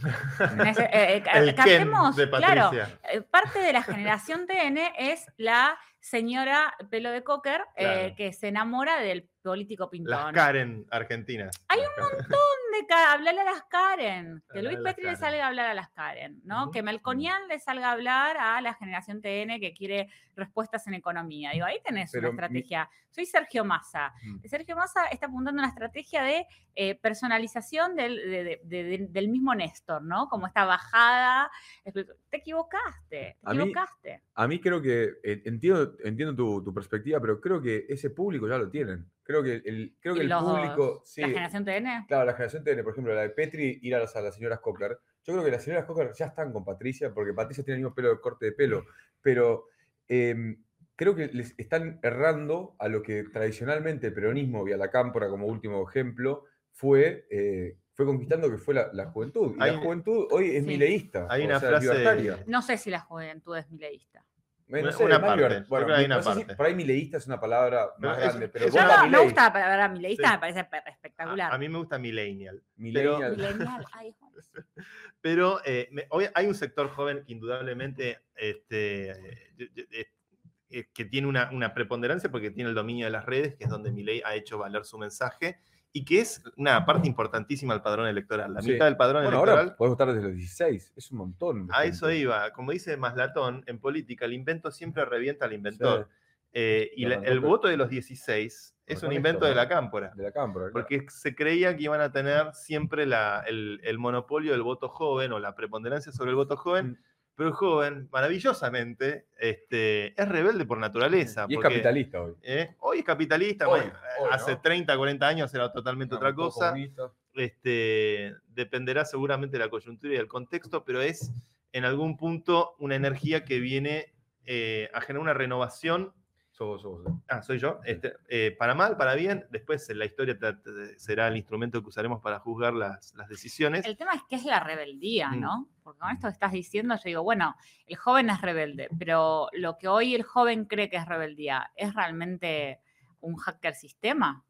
Eh, eh, ca- El Ken captemos, de claro, eh, parte de la [LAUGHS] generación TN es la señora pelo de cocker eh, que se enamora del político Las pintón. Karen argentinas. Hay Las Karen. de ca- hablarle a las Karen, que Luis las Petri le Karen. salga a hablar a las Karen, ¿no? Que Melconian le salga a hablar a la generación TN que quiere respuestas en economía. Digo, ahí tenés Pero una mi- estrategia. Soy Sergio Massa. Sergio Massa está apuntando a una estrategia de eh, personalización del, de- de- de- de- del mismo Néstor, ¿no? Como esta bajada. Te equivocaste, te A mí- equivocaste. A mí creo que, eh, entiendo, entiendo tu, tu perspectiva, pero creo que ese público ya lo tienen. Creo que el, creo que el Los- público, sí, La generación TN. claro, la generación TN, por ejemplo, la de Petri, ir a las, a las señoras Cocker. Yo creo que las señoras Cocker ya están con Patricia, porque Patricia tiene el mismo pelo de corte de pelo, pero em, creo que les están errando a lo que tradicionalmente el peronismo, vía la cámpora como último ejemplo, fue, eh, fue conquistando, que fue la, la juventud. Y Hay- la juventud hoy es Sí. mileísta. Hay o una sea, frase- libertaria. No sé si la juventud es mileísta. Bueno, no sé, una parte, Bueno, creo que hay una no sé si parte. por ahí mileísta es una palabra No, más es- grande, pero Yo no, me gusta la palabra mileísta, Sí. me parece pe- espectacular. A, a mí me gusta millennial. Millennial. Millennial, [LAUGHS] ay, Juan. Pero eh, me- hoy hay un sector joven que indudablemente este, eh, eh, eh, que tiene una, una preponderancia porque tiene el dominio de las redes, que es donde Milei ha hecho valer su mensaje, y que es una parte importantísima del padrón electoral. La Sí. mitad del padrón Bueno, electoral ahora podés votar desde los 16, es un montón. A eso gente. iba. Como dice Maslatón, en política el invento siempre revienta al inventor. Sí, Eh, y la- el voto de los 16 es un invento de la cámpora. de la cámpora. claro. Porque se creía que iban a tener siempre la- el, el monopolio del voto joven o la preponderancia sobre el voto joven, Mm. Pero el joven, maravillosamente, este, es rebelde por naturaleza. Y es porque, capitalista hoy. ¿eh? Hoy es capitalista, Hoy, ma- hoy, hace ¿no? 30, 40 años era totalmente otra cosa comunista. este, dependerá seguramente de la coyuntura y del contexto, pero es en algún punto una energía que viene eh, a generar una renovación. Sos vos, sos vos. Ah, soy yo. Este, eh, para mal, para bien. Después la historia será el instrumento que usaremos para juzgar las, las decisiones. El tema es que es la rebeldía, Mm. ¿no? Porque con esto que estás diciendo, yo digo, bueno, el joven es rebelde, pero lo que hoy el joven cree que es rebeldía, ¿es realmente un hacker sistema?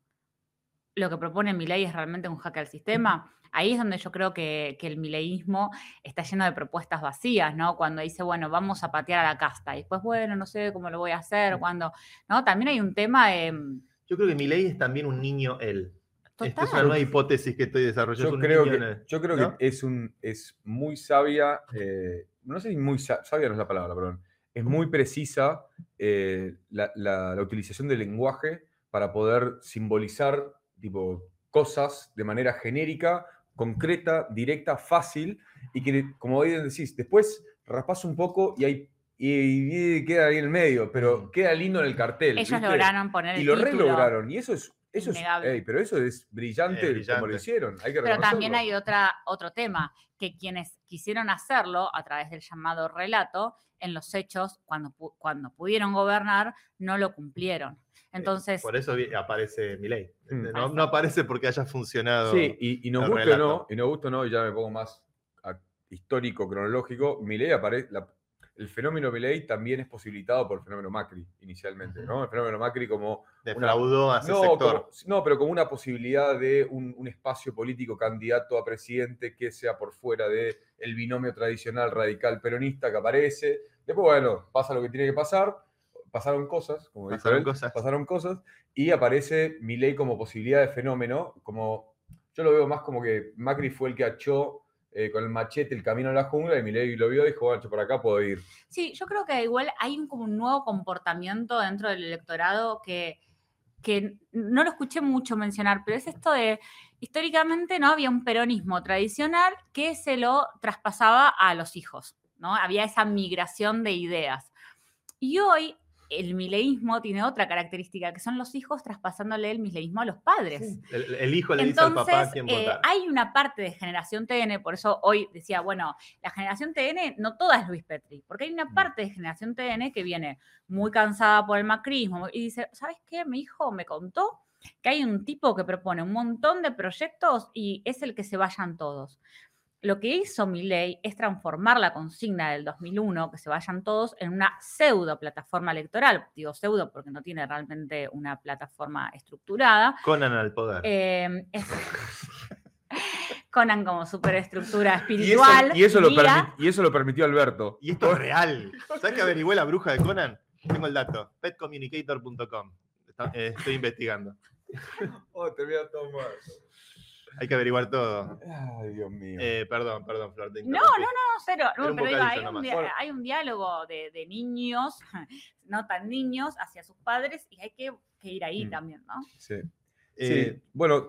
Lo que propone Milei es realmente un hacker sistema. Ahí es donde yo creo que, que el mileísmo está lleno de propuestas vacías, ¿no? Cuando dice, bueno, vamos a patear a la casta. Y después, bueno, no sé cómo lo voy a hacer, cuando, ¿no? También hay un tema de... mm, Yo creo que Milei es también un niño él. Esta es una nueva hipótesis que estoy desarrollando. Yo es un creo, niño que, él. yo creo ¿no? que es, un, es muy sabia, eh, no sé si muy sa- sabia no es la palabra, perdón, es muy precisa eh, la, la- la utilización del lenguaje para poder simbolizar tipo, cosas de manera genérica, concreta, directa, fácil, y que, como bien decís, después raspas un poco y, hay, y, y queda ahí en el medio, pero Mm. queda lindo en el cartel. Ellos ¿viste? lograron poner el Y lo re lograron, y eso es... Eso es, pero eso es brillante, Es como lo hicieron. Hay que Pero también hay otra, otro tema, que quienes quisieron hacerlo a través del llamado relato, en los hechos, cuando, pu- cuando pudieron gobernar, no lo cumplieron. Entonces, Por eso aparece Milei. Mm. No, no aparece porque haya funcionado. Sí, y, y nos el gusta o no, y nos gusta o no, y ya me pongo más a- histórico, cronológico, Milei aparece, la- el fenómeno Milei también es posibilitado por el fenómeno Macri inicialmente, ¿no? El fenómeno Macri como... Defraudó a ese No, sector. como- no, pero como una posibilidad de un, un espacio político candidato a presidente que sea por fuera del el binomio tradicional radical peronista que aparece. Después, bueno, pasa lo que tiene que pasar, pasaron cosas, como Pasaron él, cosas. pasaron cosas, y aparece Milei como posibilidad de fenómeno, como yo lo veo más como que Macri fue el que achó eh, con el machete el camino a la jungla y Milei lo vio y dijo, bueno, por acá puedo ir. sí, yo creo que igual hay un, como un nuevo comportamiento dentro del electorado que, que no lo escuché mucho mencionar, pero es esto de, históricamente no había un peronismo tradicional que se lo traspasaba a los hijos, ¿no? Había esa migración de ideas. Y hoy el mileísmo tiene otra característica, que son los hijos traspasándole el mileísmo a los padres. El, el hijo le dice al papá quién eh, votar. hay una parte de generación TN, por eso hoy decía, bueno, la generación TN no toda es Luis Petri, porque hay una parte de generación TN que viene muy cansada por el macrismo y dice, ¿sabes qué? Mi hijo me contó que hay un tipo que propone un montón de proyectos y es el que se vayan todos. Lo que hizo ley es transformar la consigna del 2001, que se vayan todos, en una pseudo plataforma electoral. Digo pseudo porque no tiene realmente una plataforma estructurada. Conan al poder. Eh, [LAUGHS] Conan como superestructura espiritual. Y eso, lo y eso, lo permitió Alberto. Y esto es real. ¿Sabes que averigüé la bruja de Conan? Tengo el dato. petcommunicator.com. Eh, estoy investigando. Oh, te voy a tomar. Hay que averiguar todo. Ay, Dios mío. Eh, perdón, perdón, Flor. no, no, no, cero. pero hay, un hay, un diálogo de, niños, [LAUGHS] no tan niños, hacia sus padres y hay que, ir ahí mm. también, ¿no? Sí. Eh, bueno,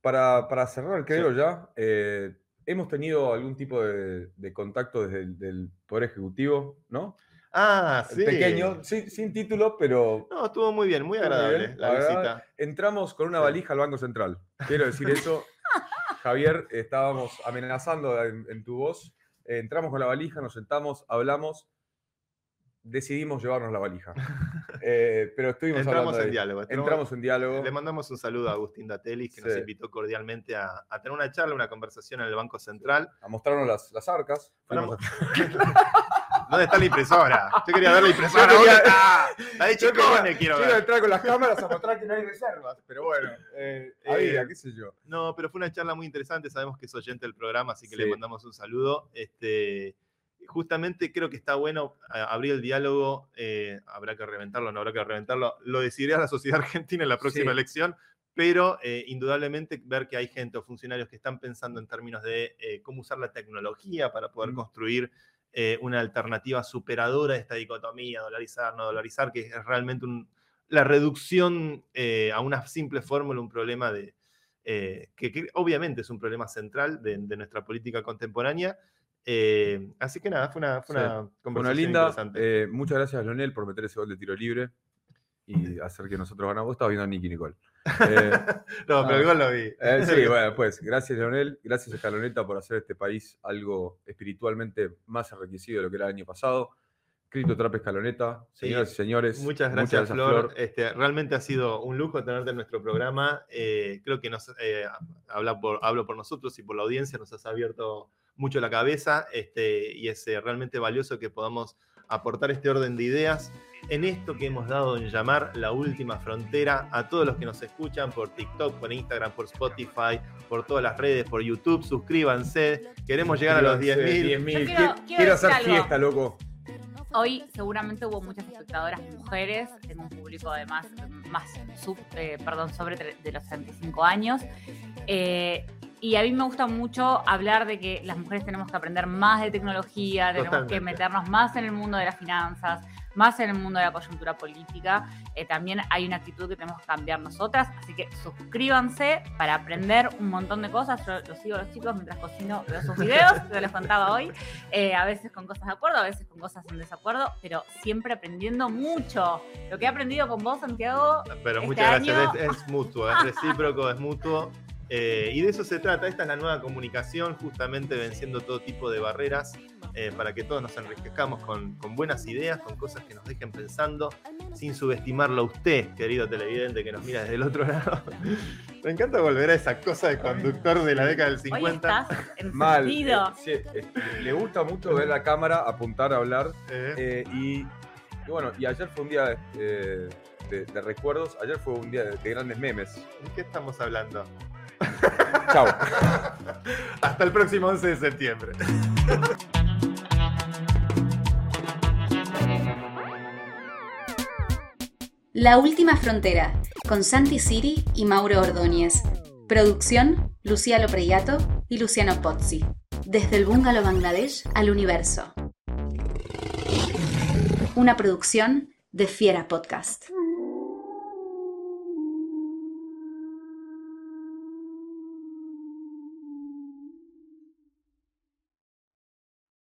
para, para, cerrar, creo ya, eh, hemos tenido algún tipo de, contacto desde el Poder Ejecutivo, ¿no? Ah, sí. Pequeño, sin título, pero. No, estuvo muy bien, muy agradable la, visita. Entramos con una valija al Banco Central. Quiero decir eso. [LAUGHS] Javier, estábamos amenazando en, tu voz. entramos con la valija, nos sentamos, hablamos, decidimos llevarnos la valija. [LAUGHS] Eh, pero estuvimos Entramos en diálogo. Entramos en diálogo. Le mandamos un saludo a Agustín Datelis, que nos invitó cordialmente a, tener una charla, una conversación en el Banco Central. A mostrarnos las, las arcas. [LAUGHS] ¿Dónde está la impresora? Yo quería ver la impresora. [LAUGHS] La de quiero ver. Quiero entrar con las cámaras a mostrar que no hay reservas. Pero bueno, eh, eh, qué sé yo. No, pero fue una charla muy interesante. Sabemos que es oyente del programa, así que le mandamos un saludo. Este, justamente creo que está bueno abrir el diálogo. Eh, habrá que reventarlo, no habrá que reventarlo. Lo decidirá la sociedad [LAUGHS] argentina en la próxima elección pero indudablemente ver que hay gente o funcionarios que están pensando en términos de cómo usar la tecnología para poder mm. construir eh, una alternativa superadora de esta dicotomía, dolarizar, no dolarizar, que es realmente la reducción eh, a una simple fórmula, un problema de, eh, que, obviamente es un problema central de, nuestra política contemporánea. así que nada, fue una, fue una conversación linda, interesante. muchas gracias, Leonel, por meter ese gol de tiro libre y hacer que nosotros ganamos. Estaba viendo a Nicky Nicole. Eh, [LAUGHS] no, pero el gol lo vi. Eh, [LAUGHS] sí, bueno, pues gracias, Leonel. Gracias, Escaloneta, por hacer este país algo espiritualmente más enriquecido de lo que era el año pasado. Cripto Trap Escaloneta, señoras y señores. Muchas gracias, Flor. Este, realmente ha sido un lujo tenerte en nuestro programa. Eh, creo que nos habla por, hablo por nosotros y por la audiencia, nos has abierto mucho la cabeza este, y es realmente valioso que podamos aportar este orden de ideas en esto que hemos dado en llamar la última frontera a todos los que nos escuchan por TikTok, por Instagram, por Spotify, por todas las redes, por YouTube. Suscríbanse. Queremos llegar a los 10.000. Quiero, quiero, hacer fiesta, loco. Hoy seguramente hubo muchas espectadoras mujeres, tengo un público además más, sub, eh, perdón, sobre de los 35 años. Eh, y a mí me gusta mucho hablar de que las mujeres tenemos que aprender más de tecnología, tenemos que meternos más en el mundo de las finanzas, más en el mundo de la coyuntura política. Eh, también hay una actitud que tenemos que cambiar nosotras, así que suscríbanse para aprender un montón de cosas. Yo los sigo a los chicos mientras cocino, veo sus videos, que les contaba hoy, eh, a veces con cosas de acuerdo, a veces con cosas en desacuerdo, pero siempre aprendiendo mucho. Lo que he aprendido con vos, Santiago. Pero este muchas gracias, es, mutuo, es recíproco, es mutuo. Eh, y de eso se trata, esta es la nueva comunicación, justamente venciendo todo tipo de barreras eh, para que todos nos enriquezcamos con, buenas ideas, con cosas que nos dejen pensando, sin subestimarlo a usted, querido televidente que nos mira desde el otro [LAUGHS] lado. Me encanta volver a esa cosa de conductor de la década del 50. Mal. Eh, le gusta mucho ver la cámara, apuntar, hablar. Eh. y, bueno, y ayer fue un día de, recuerdos, ayer fue un día de, de grandes memes. ¿De qué estamos hablando? [LAUGHS] Chao. Hasta el próximo 11 de septiembre. La Última Frontera, con Santi Siri y Mauro Ordóñez. Producción, Luciano Preyato y Luciano Pozzi. Desde el bungalow Bangladesh al universo. Una producción de Fiera Podcast.